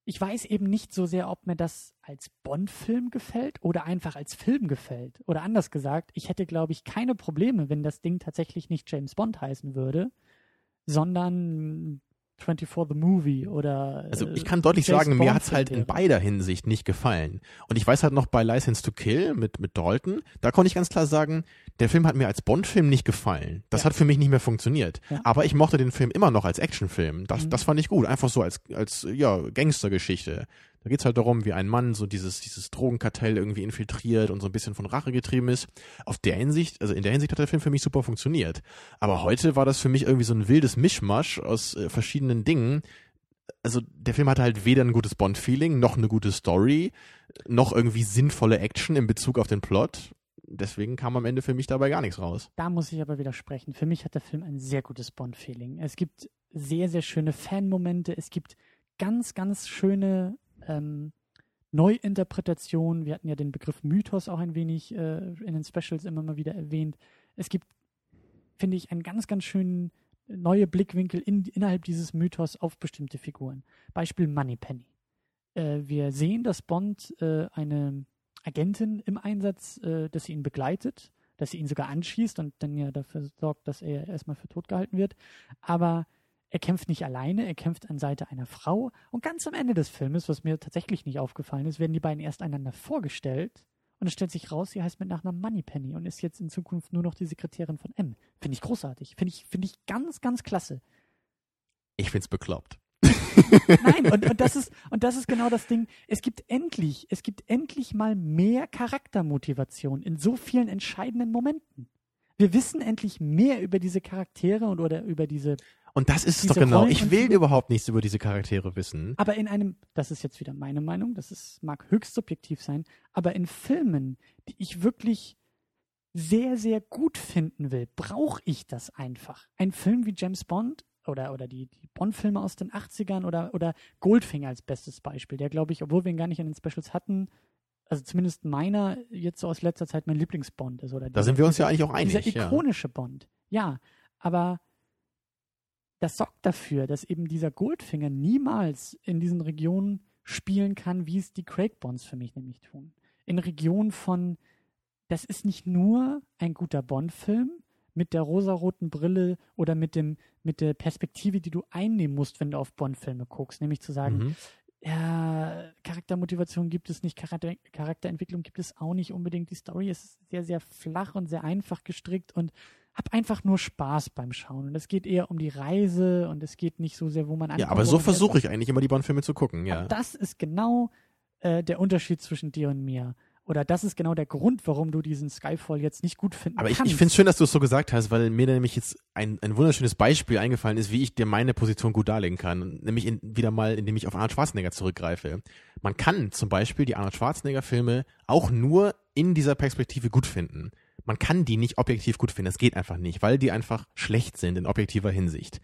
Ich weiß eben nicht so sehr, ob mir das als Bond-Film gefällt oder einfach als Film gefällt. Oder anders gesagt, ich hätte, glaube ich, keine Probleme, wenn das Ding tatsächlich nicht James Bond heißen würde, sondern 24 The Movie oder. Also äh, ich kann deutlich James sagen, mir Bond hat's halt in beider Hinsicht nicht gefallen. Und ich weiß halt noch bei License to Kill mit, mit Dalton, da konnte ich ganz klar sagen, der Film hat mir als Bond-Film nicht gefallen. Das Ja. hat für mich nicht mehr funktioniert. Ja. Aber ich mochte den Film immer noch als Actionfilm. Das, Mhm. das fand ich gut. Einfach so als, als ja, Gangstergeschichte. Da geht's halt darum, wie ein Mann so dieses, dieses Drogenkartell irgendwie infiltriert und so ein bisschen von Rache getrieben ist. Auf der Hinsicht, also in der Hinsicht hat der Film für mich super funktioniert. Aber heute war das für mich irgendwie so ein wildes Mischmasch aus äh, verschiedenen Dingen also der Film hatte halt weder ein gutes Bond-Feeling, noch eine gute Story, noch irgendwie sinnvolle Action in Bezug auf den Plot. Deswegen kam am Ende für mich dabei gar nichts raus. Da muss ich aber widersprechen. Für mich hat der Film ein sehr gutes Bond-Feeling. Es gibt sehr, sehr schöne Fan-Momente. Es gibt ganz, ganz schöne ähm, Neuinterpretationen. Wir hatten ja den Begriff Mythos auch ein wenig äh, in den Specials immer mal wieder erwähnt. Es gibt, finde ich, einen ganz, ganz schönen neue Blickwinkel in, innerhalb dieses Mythos auf bestimmte Figuren. Beispiel Moneypenny. Äh, wir sehen, dass Bond äh, eine Agentin im Einsatz, äh, dass sie ihn begleitet, dass sie ihn sogar anschießt und dann ja dafür sorgt, dass er erstmal für tot gehalten wird. Aber er kämpft nicht alleine, er kämpft an Seite einer Frau. Und ganz am Ende des Filmes, was mir tatsächlich nicht aufgefallen ist, werden die beiden erst einander vorgestellt Und es stellt sich raus, sie heißt mit Nachnamen Moneypenny und ist jetzt in Zukunft nur noch die Sekretärin von M. Finde ich großartig. Finde ich, finde ich ganz, ganz klasse. Ich find's bekloppt. Nein, und, und, das ist, und das ist genau das Ding. Es gibt endlich, es gibt endlich mal mehr Charaktermotivation in so vielen entscheidenden Momenten. Wir wissen endlich mehr über diese Charaktere und oder über diese. Und das ist es doch genau. Ich will überhaupt nichts über diese Charaktere wissen. Aber in einem, das ist jetzt wieder meine Meinung, das ist, mag höchst subjektiv sein, aber in Filmen, die ich wirklich sehr, sehr gut finden will, brauche ich das einfach. Ein Film wie James Bond oder, oder die, die Bond-Filme aus den 80ern oder, oder Goldfinger als bestes Beispiel, der, glaube ich, obwohl wir ihn gar nicht in den Specials hatten, also zumindest meiner jetzt so aus letzter Zeit mein Lieblingsbond ist. Oder da sind wir uns ja eigentlich auch einig. Dieser ikonische ja. Bond. Ja, aber das sorgt dafür, dass eben dieser Goldfinger niemals in diesen Regionen spielen kann, wie es die Craig Bonds für mich nämlich tun. In Regionen von, das ist nicht nur ein guter Bond-Film, mit der rosaroten Brille oder mit dem mit der Perspektive, die du einnehmen musst, wenn du auf Bond-Filme guckst, nämlich zu sagen, mhm. ja, Charaktermotivation gibt es nicht, Charakter, Charakterentwicklung gibt es auch nicht unbedingt. Die Story ist sehr, sehr flach und sehr einfach gestrickt und hab einfach nur Spaß beim Schauen. Und es geht eher um die Reise und es geht nicht so sehr, wo man ankommt. Ja, aber so versuche ich eigentlich immer die Bond-Filme zu gucken, ja. Und das ist genau äh, der Unterschied zwischen dir und mir oder das ist genau der Grund, warum du diesen Skyfall jetzt nicht gut finden Aber ich, ich finde es schön, dass du es so gesagt hast, weil mir nämlich jetzt ein, ein wunderschönes Beispiel eingefallen ist, wie ich dir meine Position gut darlegen kann. Nämlich in, wieder mal, indem ich auf Arnold Schwarzenegger zurückgreife. Man kann zum Beispiel die Arnold Schwarzenegger-Filme auch nur in dieser Perspektive gut finden man kann die nicht objektiv gut finden. Das geht einfach nicht, weil die einfach schlecht sind in objektiver Hinsicht.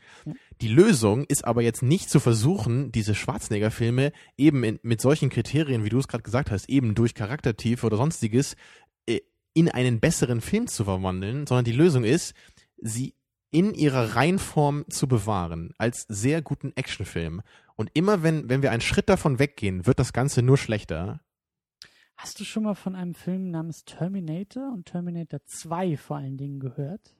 Die Lösung ist aber jetzt nicht zu versuchen, diese Schwarzenegger-Filme eben in, mit solchen Kriterien, wie du es gerade gesagt hast, eben durch Charaktertiefe oder sonstiges, äh, in einen besseren Film zu verwandeln, sondern die Lösung ist, sie in ihrer Reihenform zu bewahren, als sehr guten Actionfilm. Und immer wenn, wenn wir einen Schritt davon weggehen, wird das Ganze nur schlechter. Hast du schon mal von einem Film namens Terminator und Terminator 2 vor allen Dingen gehört?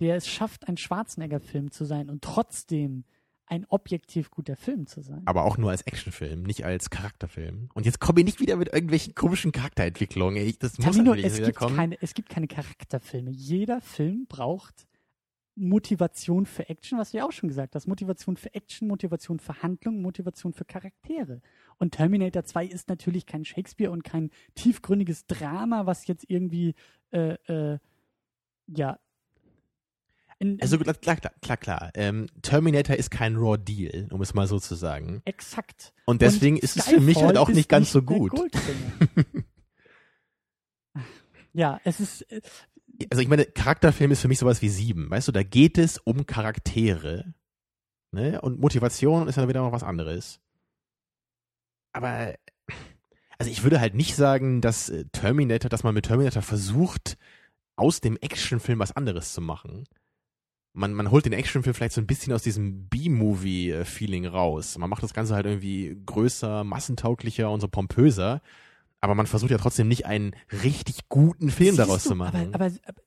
Der es schafft, ein Schwarzenegger-Film zu sein und trotzdem ein objektiv guter Film zu sein. Aber auch nur als Actionfilm, nicht als Charakterfilm. Und jetzt komme ich nicht wieder mit irgendwelchen komischen Charakterentwicklungen. Ich, das Tamino, muss es, gibt keine, es gibt keine Charakterfilme. Jeder Film braucht Motivation für Action, was du ja auch schon gesagt hast. Motivation für Action, Motivation für Handlung, Motivation für Charaktere. Und Terminator 2 ist natürlich kein Shakespeare und kein tiefgründiges Drama, was jetzt irgendwie, äh, äh, ja. In, also klar, klar, klar, klar. Ähm, Terminator ist kein Raw Deal, um es mal so zu sagen. Exakt. Und deswegen und ist es für mich halt auch nicht ganz so gut. ja, es ist, äh, also ich meine, Charakterfilm ist für mich sowas wie sieben. Weißt du, da geht es um Charaktere. Ne? Und Motivation ist dann wieder noch was anderes. Aber, also ich würde halt nicht sagen, dass äh, Terminator, dass man mit Terminator versucht, aus dem Actionfilm was anderes zu machen. Man, man holt den Actionfilm vielleicht so ein bisschen aus diesem B-Movie-Feeling raus. Man macht das Ganze halt irgendwie größer, massentauglicher und so pompöser aber man versucht ja trotzdem nicht einen richtig guten Film Siehst daraus du, zu machen. Aber, aber, aber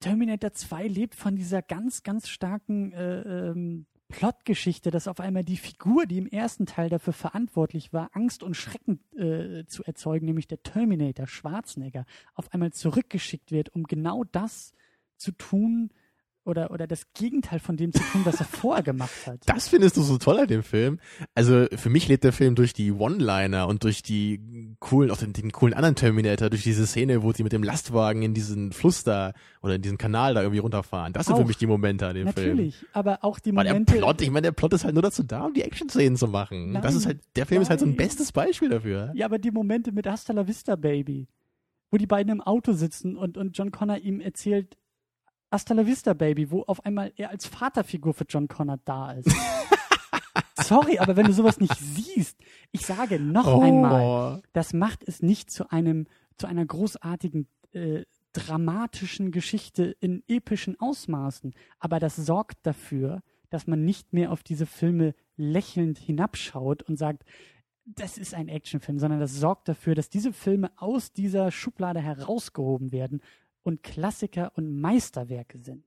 Terminator 2 lebt von dieser ganz, ganz starken äh, ähm, Plotgeschichte, dass auf einmal die Figur, die im ersten Teil dafür verantwortlich war, Angst und Schrecken äh, zu erzeugen, nämlich der Terminator Schwarzenegger, auf einmal zurückgeschickt wird, um genau das zu tun, oder, oder das Gegenteil von dem zu tun, was er vorher gemacht hat. Das findest du so toll an dem Film. Also für mich lebt der Film durch die One-Liner und durch die coolen, auch den, den, coolen anderen Terminator, durch diese Szene, wo sie mit dem Lastwagen in diesen Fluss da oder in diesen Kanal da irgendwie runterfahren. Das sind auch, für mich die Momente an dem natürlich, Film. Natürlich, aber auch die Momente. der Plot, ich meine, der Plot ist halt nur dazu da, um die Action-Szenen zu machen. Nein, das ist halt, der Film nein. ist halt so ein bestes Beispiel dafür. Ja, aber die Momente mit Hasta la Vista, Baby wo die beiden im Auto sitzen und, und John Connor ihm erzählt, Hasta la Vista Baby, wo auf einmal er als Vaterfigur für John Connor da ist. Sorry, aber wenn du sowas nicht siehst, ich sage noch oh. einmal, das macht es nicht zu einem, zu einer großartigen, äh, dramatischen Geschichte in epischen Ausmaßen. Aber das sorgt dafür, dass man nicht mehr auf diese Filme lächelnd hinabschaut und sagt, das ist ein Actionfilm, sondern das sorgt dafür, dass diese Filme aus dieser Schublade herausgehoben werden und Klassiker und Meisterwerke sind.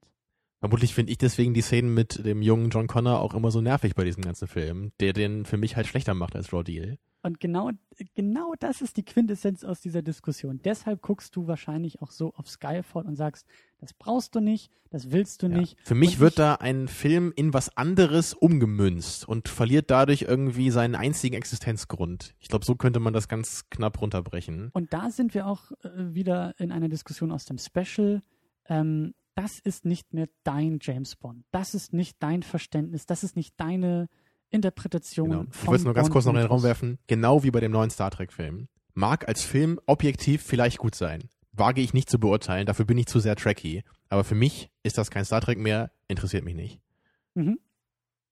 Vermutlich finde ich deswegen die Szenen mit dem jungen John Connor auch immer so nervig bei diesem ganzen Film, der den für mich halt schlechter macht als Raw Deal. Und genau, genau das ist die Quintessenz aus dieser Diskussion. Deshalb guckst du wahrscheinlich auch so auf Skyfall und sagst, das brauchst du nicht, das willst du Ja. nicht. Für mich Und wird da ein Film in was anderes umgemünzt und verliert dadurch irgendwie seinen einzigen Existenzgrund. Ich glaube, so könnte man das ganz knapp runterbrechen. Und da sind wir auch äh, wieder in einer Diskussion aus dem Special. Ähm, das ist nicht mehr dein James Bond. Das ist nicht dein Verständnis. Das ist nicht deine Interpretation Genau. Ich wollte es nur ganz kurz noch in den Raum werfen. Genau wie bei dem neuen Star Trek-Film. Mag als Film objektiv vielleicht gut sein. Wage ich nicht zu beurteilen, dafür bin ich zu sehr tracky. Aber für mich ist das kein Star Trek mehr, interessiert mich nicht. Mhm.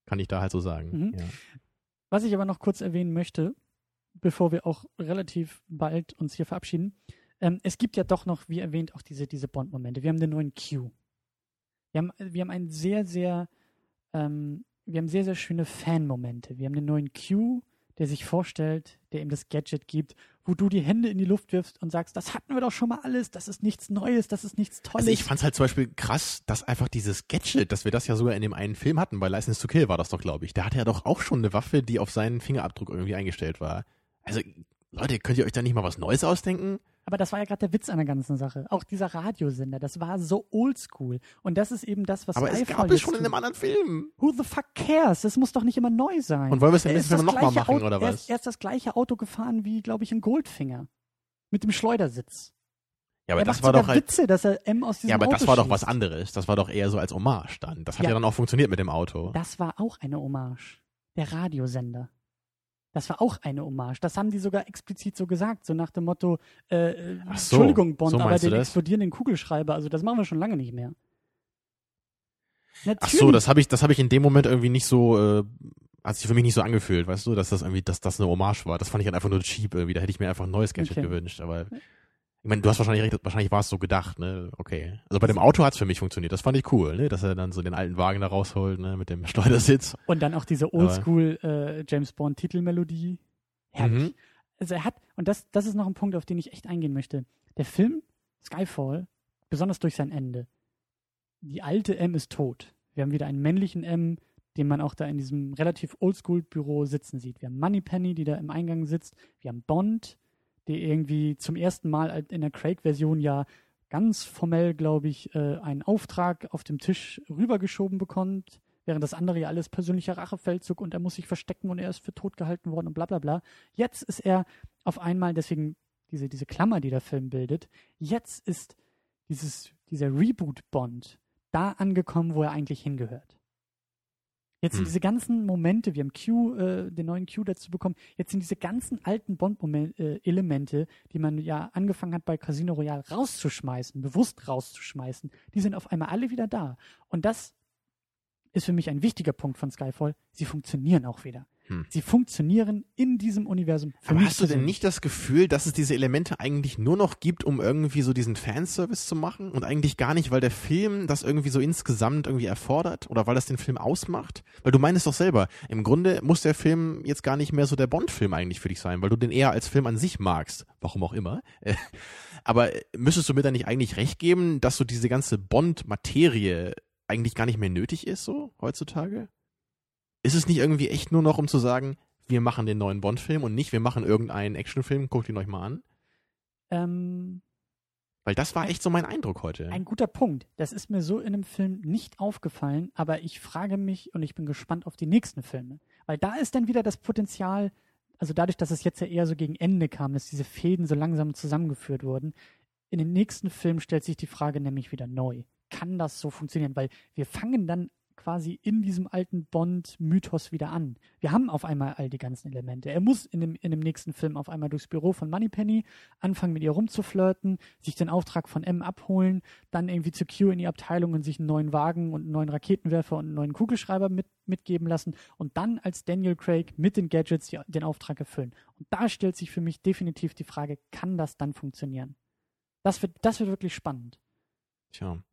Kann ich da halt so sagen. Mhm. Ja. Was ich aber noch kurz erwähnen möchte, bevor wir auch relativ bald uns hier verabschieden. Ähm, es gibt ja doch noch, wie erwähnt, auch diese, diese Bond-Momente. Wir haben den neuen Q. Wir haben, wir haben einen sehr, sehr, ähm, wir haben sehr, sehr schöne Fan-Momente. Wir haben den neuen Q, der sich vorstellt, der ihm das Gadget gibt, wo du die Hände in die Luft wirfst und sagst, das hatten wir doch schon mal alles, das ist nichts Neues, das ist nichts Tolles. Also ich fand es halt zum Beispiel krass, dass einfach dieses Gadget, dass wir das ja sogar in dem einen Film hatten, bei License to Kill war das doch, glaube ich. Da hatte er doch auch schon eine Waffe, die auf seinen Fingerabdruck irgendwie eingestellt war. Also, Leute, könnt ihr euch da nicht mal was Neues ausdenken? Aber das war ja gerade der Witz an der ganzen Sache. Auch dieser Radiosender, das war so oldschool. Und das ist eben das, was Aber es gab es jetzt schon in tut. einem anderen Film. Who the fuck cares? Das muss doch nicht immer neu sein. Und wollen wir es Er Film das nochmal machen, Auto- oder er was? Ist, er ist das gleiche Auto gefahren wie, glaube ich, ein Goldfinger. Mit dem Schleudersitz. Ja, aber er das war doch halt. Witze, dass er M aus diesem Ja, aber Auto das war doch was anderes. Das war doch eher so als Hommage dann. Das hat ja, Ja. dann auch funktioniert mit dem Auto. Das war auch eine Hommage. Der Radiosender. Das war auch eine Hommage. Das haben die sogar explizit so gesagt, so nach dem Motto, äh, äh, Ach so, Entschuldigung, Bond, so aber den explodierenden Kugelschreiber, also das machen wir schon lange nicht mehr. Ach Natürlich. so, das habe ich, das habe ich in dem Moment irgendwie nicht so, äh, hat sich für mich nicht so angefühlt, weißt du, dass das irgendwie, dass das eine Hommage war. Das fand ich halt einfach nur cheap irgendwie. Da hätte ich mir einfach ein neues Gadget Okay. gewünscht. Aber ich meine, du hast wahrscheinlich recht, wahrscheinlich war es so gedacht, ne? Okay. Also bei dem Auto hat's für mich funktioniert. Das fand ich cool, ne? Dass er dann so den alten Wagen da rausholt, ne? Mit dem Schleudersitz. Und dann auch diese Oldschool äh, James Bond Titelmelodie. Herrlich. Mhm. Also er hat, und das, das ist noch ein Punkt, auf den ich echt eingehen möchte. Der Film Skyfall, besonders durch sein Ende, die alte M ist tot. Wir haben wieder einen männlichen M, den man auch da in diesem relativ Oldschool-Büro sitzen sieht. Wir haben Moneypenny, die da im Eingang sitzt. Wir haben Bond, der irgendwie zum ersten Mal in der Craig-Version ja ganz formell, glaube ich, äh, einen Auftrag auf dem Tisch rübergeschoben bekommt, während das andere ja alles persönlicher Rachefeldzug und er muss sich verstecken und er ist für tot gehalten worden und bla bla bla. Jetzt ist er auf einmal, deswegen diese, diese Klammer, die der Film bildet, jetzt ist dieses, dieser Reboot-Bond da angekommen, wo er eigentlich hingehört. Jetzt sind Hm. diese ganzen Momente, wir haben Q, äh, den neuen Q dazu bekommen, jetzt sind diese ganzen alten Bond-Elemente, die man ja angefangen hat bei Casino Royale rauszuschmeißen, bewusst rauszuschmeißen, die sind auf einmal alle wieder da. Und das ist für mich ein wichtiger Punkt von Skyfall. Sie funktionieren auch wieder. Hm. Sie funktionieren in diesem Universum. Aber hast du denn nicht das Gefühl, dass es diese Elemente eigentlich nur noch gibt, um irgendwie so diesen Fanservice zu machen und eigentlich gar nicht, weil der Film das irgendwie so insgesamt irgendwie erfordert oder weil das den Film ausmacht? Weil du meinst doch selber, im Grunde muss der Film jetzt gar nicht mehr so der Bond-Film eigentlich für dich sein, weil du den eher als Film an sich magst, warum auch immer. Äh, Aber müsstest du mir da nicht eigentlich recht geben, dass so diese ganze Bond-Materie eigentlich gar nicht mehr nötig ist, so heutzutage? Ist es nicht irgendwie echt nur noch, um zu sagen, wir machen den neuen Bond-Film und nicht, wir machen irgendeinen Actionfilm, guckt ihn euch mal an? Ähm, Weil das war echt so mein Eindruck heute. ein guter Punkt. Das ist mir so in einem Film nicht aufgefallen, aber ich frage mich und ich bin gespannt auf die nächsten Filme. Weil da ist dann wieder das Potenzial, also dadurch, dass es jetzt ja eher so gegen Ende kam, dass diese Fäden so langsam zusammengeführt wurden, in den nächsten Film stellt sich die Frage nämlich wieder neu. Kann das so funktionieren? Weil wir fangen dann quasi in diesem alten Bond-Mythos wieder an. Wir haben auf einmal all die ganzen Elemente. Er muss in dem, in dem nächsten Film auf einmal durchs Büro von Moneypenny anfangen, mit ihr rumzuflirten, sich den Auftrag von M abholen, dann irgendwie zu Q in die Abteilung und sich einen neuen Wagen und einen neuen Raketenwerfer und einen neuen Kugelschreiber mit, mitgeben lassen und dann als Daniel Craig mit den Gadgets die, den Auftrag erfüllen. Und da stellt sich für mich definitiv die Frage, kann das dann funktionieren? Das wird, das wird wirklich spannend. Tja.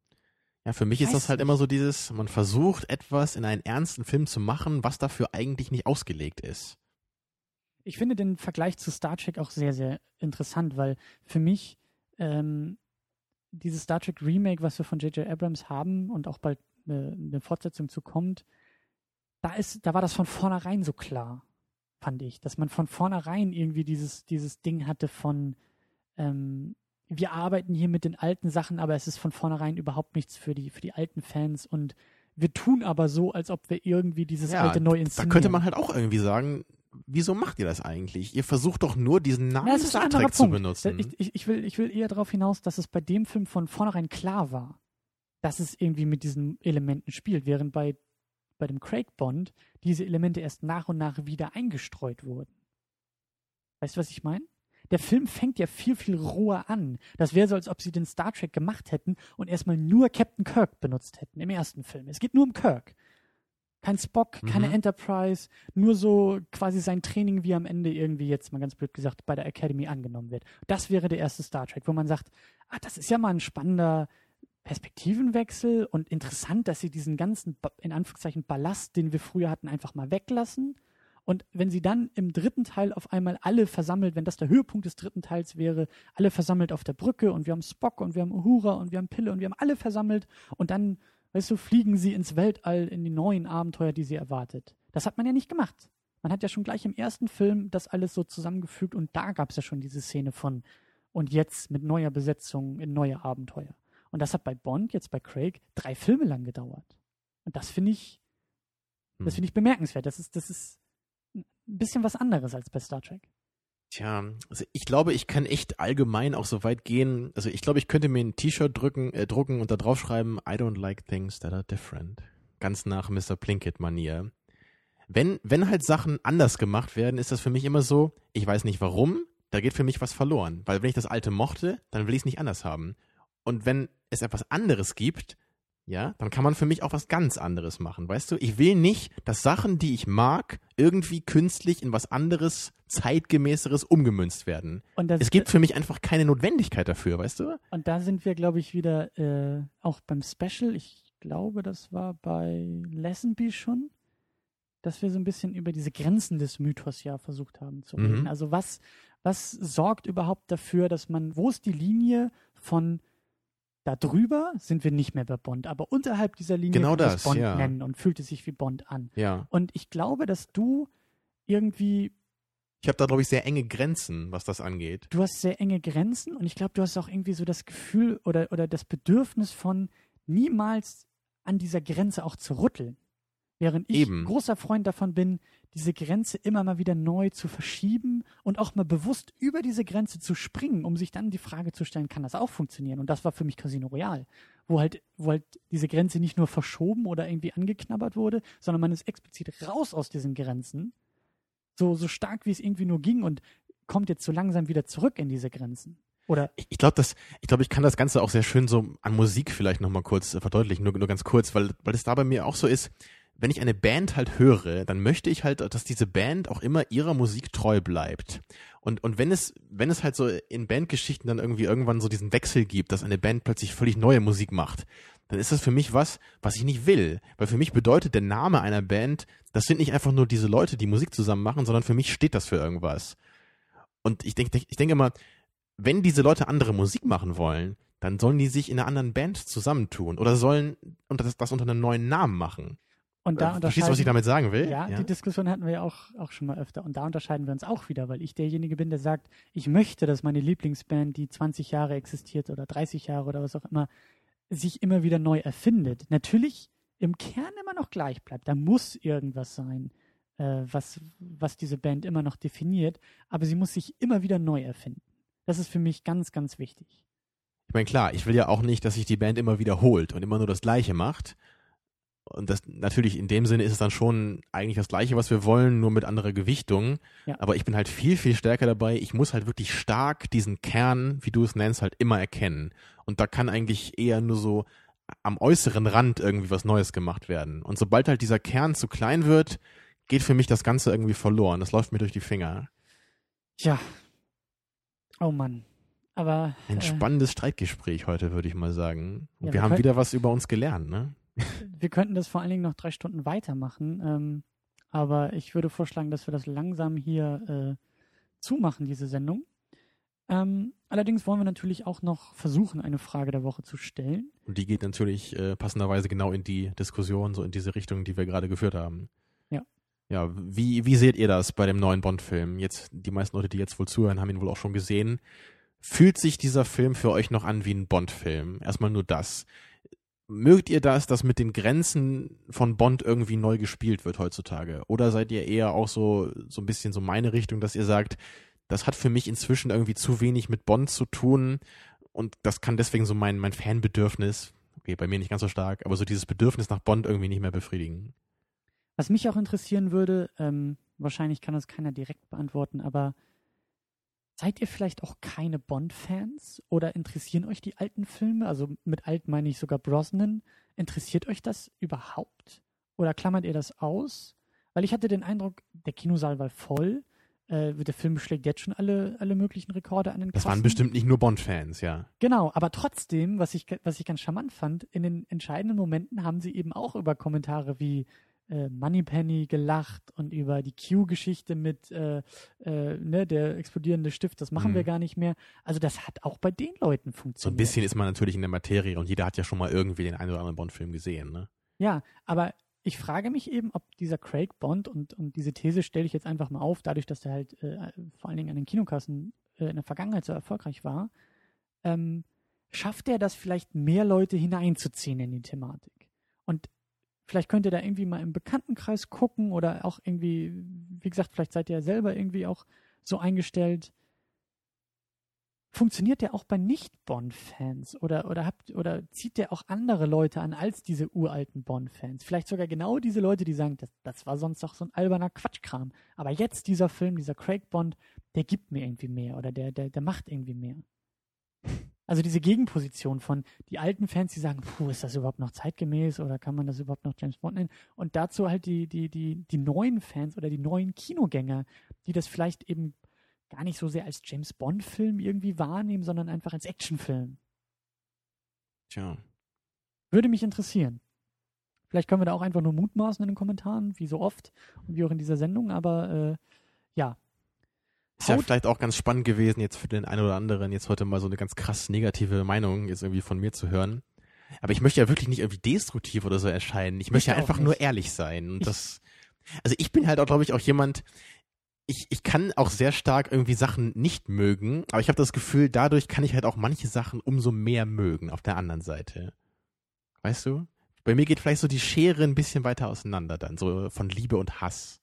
Ja, für mich ist das halt immer so dieses, man versucht etwas in einen ernsten Film zu machen, was dafür eigentlich nicht ausgelegt ist. Ich finde den Vergleich zu Star Trek auch sehr, sehr interessant, weil für mich ähm, dieses Star Trek Remake, was wir von J.J. Abrams haben und auch bald eine, eine Fortsetzung zu kommt, da ist, da war das von vornherein so klar. fand ich. Dass man von vornherein irgendwie dieses, dieses Ding hatte von, ähm, wir arbeiten hier mit den alten Sachen, aber es ist von vornherein überhaupt nichts für die, für die alten Fans und wir tun aber so, als ob wir irgendwie dieses Ja, alte neu inszenieren. Da könnte man halt auch irgendwie sagen, wieso macht ihr das eigentlich? Ihr versucht doch nur diesen Namen Ja, Star Trek zu benutzen. Ich, ich, ich, will, ich will eher darauf hinaus, dass es bei dem Film von vornherein klar war, dass es irgendwie mit diesen Elementen spielt, während bei, bei dem Craig Bond diese Elemente erst nach und nach wieder eingestreut wurden. Weißt du, was ich meine? Der Film fängt ja viel, viel roher an. Das wäre so, als ob sie den Star Trek gemacht hätten und erstmal nur Captain Kirk benutzt hätten im ersten Film. Es geht nur um Kirk. Kein Spock, keine Mhm. Enterprise, nur so quasi sein Training, wie am Ende irgendwie jetzt mal ganz blöd gesagt bei der Academy angenommen wird. Das wäre der erste Star Trek, wo man sagt, ah, das ist ja mal ein spannender Perspektivenwechsel und interessant, dass sie diesen ganzen, in Anführungszeichen, Ballast, den wir früher hatten, einfach mal weglassen. Und wenn sie dann im dritten Teil auf einmal alle versammelt, wenn das der Höhepunkt des dritten Teils wäre, alle versammelt auf der Brücke und wir haben Spock und wir haben Uhura und wir haben Pille und wir haben alle versammelt und dann, weißt du, fliegen sie ins Weltall in die neuen Abenteuer, die sie erwartet. Das hat man ja nicht gemacht. Man hat ja schon gleich im ersten Film das alles so zusammengefügt und da gab es ja schon diese Szene von und jetzt mit neuer Besetzung in neue Abenteuer. Und das hat bei Bond, jetzt bei Craig, drei Filme lang gedauert. Und das finde ich, das Hm. finde ich bemerkenswert. Das ist, das ist ein bisschen was anderes als bei Star Trek. Tja, also ich glaube, ich kann echt allgemein auch so weit gehen. Also ich glaube, ich könnte mir ein T-Shirt drücken, äh, drucken und da drauf schreiben, I don't like things that are different. Ganz nach Mr. Plinkett-Manier. Wenn, wenn halt Sachen anders gemacht werden, ist das für mich immer so, ich weiß nicht warum, da geht für mich was verloren. Weil wenn ich das Alte mochte, dann will ich es nicht anders haben. Und wenn es etwas anderes gibt, ja, dann kann man für mich auch was ganz anderes machen, weißt du? Ich will nicht, dass Sachen, die ich mag, irgendwie künstlich in was anderes, zeitgemäßeres umgemünzt werden. Es gibt für mich einfach keine Notwendigkeit dafür, weißt du? und da sind wir, glaube ich, wieder äh, auch beim Special. Ich glaube, das war bei Lazenby schon, dass wir so ein bisschen über diese Grenzen des Mythos ja versucht haben zu Mhm. reden. Also was, was sorgt überhaupt dafür, dass man, wo ist die Linie von da drüber sind wir nicht mehr bei Bond, aber unterhalb dieser Linie Genau das, Bond ja. nennen und fühlt es sich wie Bond an. Ja. Und ich glaube, dass du irgendwie Ich habe da, glaube ich, sehr enge Grenzen, was das angeht. du hast sehr enge Grenzen und ich glaube, du hast auch irgendwie so das Gefühl oder, oder das Bedürfnis von niemals an dieser Grenze auch zu rütteln. Während ich Eben. großer Freund davon bin, diese Grenze immer mal wieder neu zu verschieben und auch mal bewusst über diese Grenze zu springen, um sich dann die Frage zu stellen, kann das auch funktionieren? Und das war für mich Casino Royale, wo halt, wo halt diese Grenze nicht nur verschoben oder irgendwie angeknabbert wurde, sondern man ist explizit raus aus diesen Grenzen, so, so stark wie es irgendwie nur ging und kommt jetzt so langsam wieder zurück in diese Grenzen. Oder Ich, ich glaube, das, ich glaube, ich kann das Ganze auch sehr schön so an Musik vielleicht nochmal kurz äh, verdeutlichen, nur, nur ganz kurz, weil, weil es da bei mir auch so ist, wenn ich eine Band halt höre, dann möchte ich halt, dass diese Band auch immer ihrer Musik treu bleibt. Und, und wenn es, wenn es halt so in Bandgeschichten dann irgendwie irgendwann so diesen Wechsel gibt, dass eine Band plötzlich völlig neue Musik macht, dann ist das für mich was, was ich nicht will. Weil für mich bedeutet der Name einer Band, das sind nicht einfach nur diese Leute, die Musik zusammen machen, sondern für mich steht das für irgendwas. Und ich denke, ich denke immer, wenn diese Leute andere Musik machen wollen, dann sollen die sich in einer anderen Band zusammentun oder sollen das, das unter einem neuen Namen machen. Und da Äh, Verstehst du, was ich unterscheiden damit sagen will? Ja, die Diskussion hatten wir ja auch, auch schon mal öfter. Und da unterscheiden wir uns auch wieder, weil ich derjenige bin, der sagt, ich möchte, dass meine Lieblingsband, die 20 Jahre existiert oder 30 Jahre oder was auch immer, sich immer wieder neu erfindet. Natürlich im Kern immer noch gleich bleibt. Da muss irgendwas sein, äh, was, was diese Band immer noch definiert. Aber sie muss sich immer wieder neu erfinden. Das ist für mich ganz, ganz wichtig. Ich meine, klar, ich will ja auch nicht, dass sich die Band immer wiederholt und immer nur das Gleiche macht. Und das natürlich in dem Sinne ist es dann schon eigentlich das Gleiche, was wir wollen, nur mit anderer Gewichtung. Ja. Aber ich bin halt viel, viel stärker dabei. Ich muss halt wirklich stark diesen Kern, wie du es nennst, halt immer erkennen. Und da kann eigentlich eher nur so am äußeren Rand irgendwie was Neues gemacht werden. Und sobald halt dieser Kern zu klein wird, geht für mich das Ganze irgendwie verloren. Das läuft mir durch die Finger. Tja. Oh Mann. Aber Ein äh, spannendes Streitgespräch heute, würde ich mal sagen. Und Ja, wir wir haben wieder was über uns gelernt, ne? Wir könnten das vor allen Dingen noch drei Stunden weitermachen. Ähm, aber ich würde vorschlagen, dass wir das langsam hier äh, zumachen, diese Sendung. Ähm, allerdings wollen wir natürlich auch noch versuchen, eine Frage der Woche zu stellen. Und die geht natürlich äh, passenderweise genau in die Diskussion, so in diese Richtung, die wir gerade geführt haben. Ja, wie, wie seht ihr das bei dem neuen Bond-Film? Jetzt, die meisten Leute, die jetzt wohl zuhören, haben ihn wohl auch schon gesehen. Fühlt sich dieser Film für euch noch an wie ein Bond-Film? Erstmal nur das. Mögt ihr das, dass mit den Grenzen von Bond irgendwie neu gespielt wird heutzutage? Oder seid ihr eher auch so, so ein bisschen so meine Richtung, dass ihr sagt, das hat für mich inzwischen irgendwie zu wenig mit Bond zu tun und das kann deswegen so mein, mein Fanbedürfnis, okay, bei mir nicht ganz so stark, aber so dieses Bedürfnis nach Bond irgendwie nicht mehr befriedigen. Was mich auch interessieren würde, ähm, wahrscheinlich kann das keiner direkt beantworten, aber seid ihr vielleicht auch keine Bond-Fans oder interessieren euch die alten Filme? Also mit alt meine ich sogar Brosnan. Interessiert euch das überhaupt? Oder klammert ihr das aus? Weil ich hatte den Eindruck, der Kinosaal war voll. Äh, der Film schlägt jetzt schon alle, alle möglichen Rekorde an den Das Kassen. waren bestimmt nicht nur Bond-Fans, ja. Genau, aber trotzdem, was ich, was ich ganz charmant fand, in den entscheidenden Momenten haben sie eben auch über Kommentare wie äh, Moneypenny gelacht und über die Q-Geschichte mit äh, äh, ne, der explodierende Stift, das machen Mhm. wir gar nicht mehr. Also das hat auch bei den Leuten So funktioniert. ein bisschen ist man natürlich in der Materie und jeder hat ja schon mal irgendwie den einen oder anderen Bond-Film gesehen, ne? Ja, aber ich frage mich eben, ob dieser Craig Bond und, und diese These stelle ich jetzt einfach mal auf, dadurch, dass er halt äh, vor allen Dingen an den Kinokassen äh, in der Vergangenheit so erfolgreich war, ähm, schafft er das vielleicht mehr Leute hineinzuziehen in die Thematik? Und vielleicht könnt ihr da irgendwie mal im Bekanntenkreis gucken oder auch irgendwie, wie gesagt, vielleicht seid ihr ja selber irgendwie auch so eingestellt. Funktioniert der auch bei Nicht-Bond-Fans oder, oder, oder zieht der auch andere Leute an als diese uralten Bond-Fans? Vielleicht sogar genau diese Leute, die sagen, das, das war sonst doch so ein alberner Quatschkram. Aber jetzt dieser Film, dieser Craig Bond, der gibt mir irgendwie mehr oder der, der, der macht irgendwie mehr. Also diese Gegenposition von die alten Fans, die sagen, puh, ist das überhaupt noch zeitgemäß oder kann man das überhaupt noch James Bond nennen? Und dazu halt die, die, die, die neuen Fans oder die neuen Kinogänger, die das vielleicht eben gar nicht so sehr als James Bond-Film irgendwie wahrnehmen, sondern einfach als Actionfilm. Tja. Würde mich interessieren. Vielleicht können wir da auch einfach nur mutmaßen in den Kommentaren, wie so oft und wie auch in dieser Sendung, aber äh, ja. Ist ja vielleicht auch ganz spannend gewesen, jetzt für den einen oder anderen jetzt heute mal so eine ganz krass negative Meinung jetzt irgendwie von mir zu hören. Aber ich möchte ja wirklich nicht irgendwie destruktiv oder so erscheinen. Ich möchte ja auch einfach nicht. nur ehrlich sein. Und Ich- das, also ich bin halt auch, glaube ich, auch jemand, ich, ich kann auch sehr stark irgendwie Sachen nicht mögen, aber ich habe das Gefühl, dadurch kann ich halt auch manche Sachen umso mehr mögen auf der anderen Seite. Weißt du? Bei mir geht vielleicht so die Schere ein bisschen weiter auseinander dann, so von Liebe und Hass.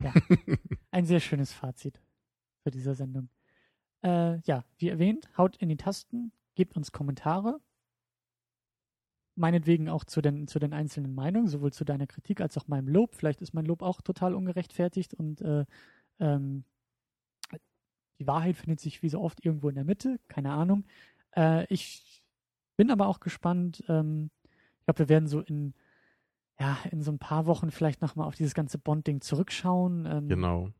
Ein sehr schönes Fazit für diese Sendung. Äh, ja, wie erwähnt, haut in die Tasten, gebt uns Kommentare. Meinetwegen auch zu den, zu den einzelnen Meinungen, sowohl zu deiner Kritik als auch meinem Lob. Vielleicht ist mein Lob auch total ungerechtfertigt und äh, ähm, die Wahrheit findet sich wie so oft irgendwo in der Mitte, keine Ahnung. Äh, ich bin aber auch gespannt. Ähm, ich glaube, wir werden so in, ja, in so ein paar Wochen vielleicht nochmal auf dieses ganze Bond-Ding zurückschauen. Ähm, Genau.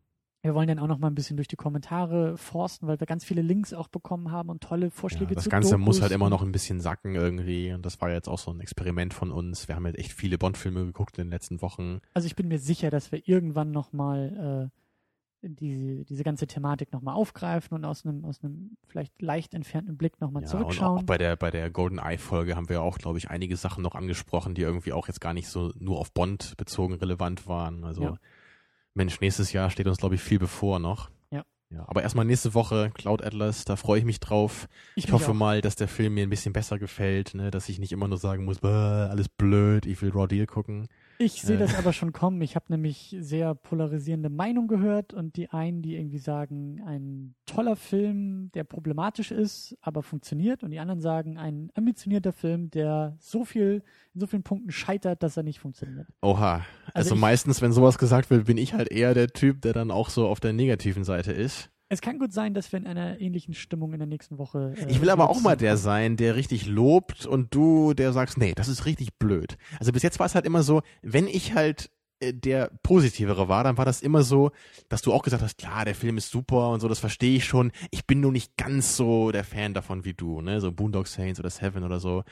Wir wollen dann auch noch mal ein bisschen durch die Kommentare forsten, weil wir ganz viele Links auch bekommen haben und tolle Vorschläge Ja, das zu Ganze Dokus muss halt immer noch ein bisschen sacken irgendwie. Und das war jetzt auch so ein Experiment von uns. Wir haben jetzt echt viele Bond-Filme geguckt in den letzten Wochen. Also ich bin mir sicher, dass wir irgendwann noch mal äh, diese, diese ganze Thematik noch mal aufgreifen und aus einem aus einem vielleicht leicht entfernten Blick noch mal Ja, und auch zurückschauen. bei der, bei der Golden Eye-Folge haben wir auch, glaube ich, einige Sachen noch angesprochen, die irgendwie auch jetzt gar nicht so nur auf Bond bezogen relevant waren. Also, Ja. Mensch, nächstes Jahr steht uns, glaube ich, viel bevor noch. Ja. Ja, aber erstmal nächste Woche Cloud Atlas, da freue ich mich drauf. Ich, mich hoffe auch. mal, dass der Film mir ein bisschen besser gefällt, ne? dass ich nicht immer nur sagen muss, "Bäh, alles blöd, ich will Raw Deal gucken. Ich sehe das aber schon kommen. Ich habe nämlich sehr polarisierende Meinungen gehört und die einen, die irgendwie sagen, ein toller Film, der problematisch ist, aber funktioniert und die anderen sagen, ein ambitionierter Film, der so viel in so vielen Punkten scheitert, dass er nicht funktioniert. Oha. Also, Also ich- meistens, wenn sowas gesagt wird, bin ich halt eher der Typ, der dann auch so auf der negativen Seite ist. Es kann gut sein, dass wir in einer ähnlichen Stimmung in der nächsten Woche. Äh, Ich will aber auch mal der sein, der richtig lobt und du, der sagst, nee, das ist richtig blöd. Also bis jetzt war es halt immer so, wenn ich halt äh, der positivere war, dann war das immer so, dass du auch gesagt hast, klar, der Film ist super und so, das verstehe ich schon. Ich bin nur nicht ganz so der Fan davon wie du, ne, so Boondock Saints oder Seven oder so.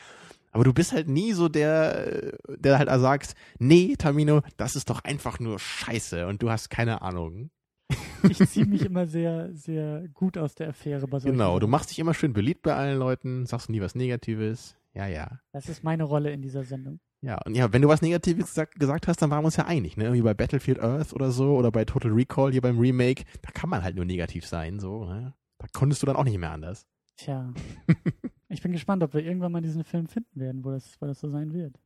Aber du bist halt nie so der, der halt sagt, nee, Tamino, das ist doch einfach nur Scheiße und du hast keine Ahnung. Ich ziehe mich immer sehr, sehr gut aus der Affäre bei solchen Genau, du machst dich immer schön beliebt bei allen Leuten, sagst nie was Negatives. Ja, ja. Das ist meine Rolle in dieser Sendung. Ja, und ja, wenn du was Negatives gesagt, gesagt hast, dann waren wir uns ja einig, ne? Irgendwie bei Battlefield Earth oder so oder bei Total Recall hier beim Remake, da kann man halt nur negativ sein, so, ne? Da konntest du dann auch nicht mehr anders. Tja. ich bin gespannt, ob wir irgendwann mal diesen Film finden werden, wo das, wo das so sein wird.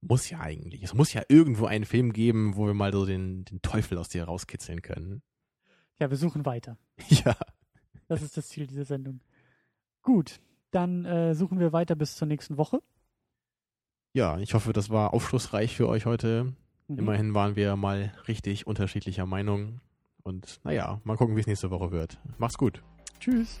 Muss ja eigentlich. Es muss ja irgendwo einen Film geben, wo wir mal so den, den Teufel aus dir rauskitzeln können. Ja, wir suchen weiter. Ja. Das ist das Ziel dieser Sendung. Gut, dann äh, suchen wir weiter bis zur nächsten Woche. Ja, ich hoffe, das war aufschlussreich für euch heute. Mhm. Immerhin waren wir mal richtig unterschiedlicher Meinung. Und naja, mal gucken, wie es nächste Woche wird. Macht's gut. Tschüss.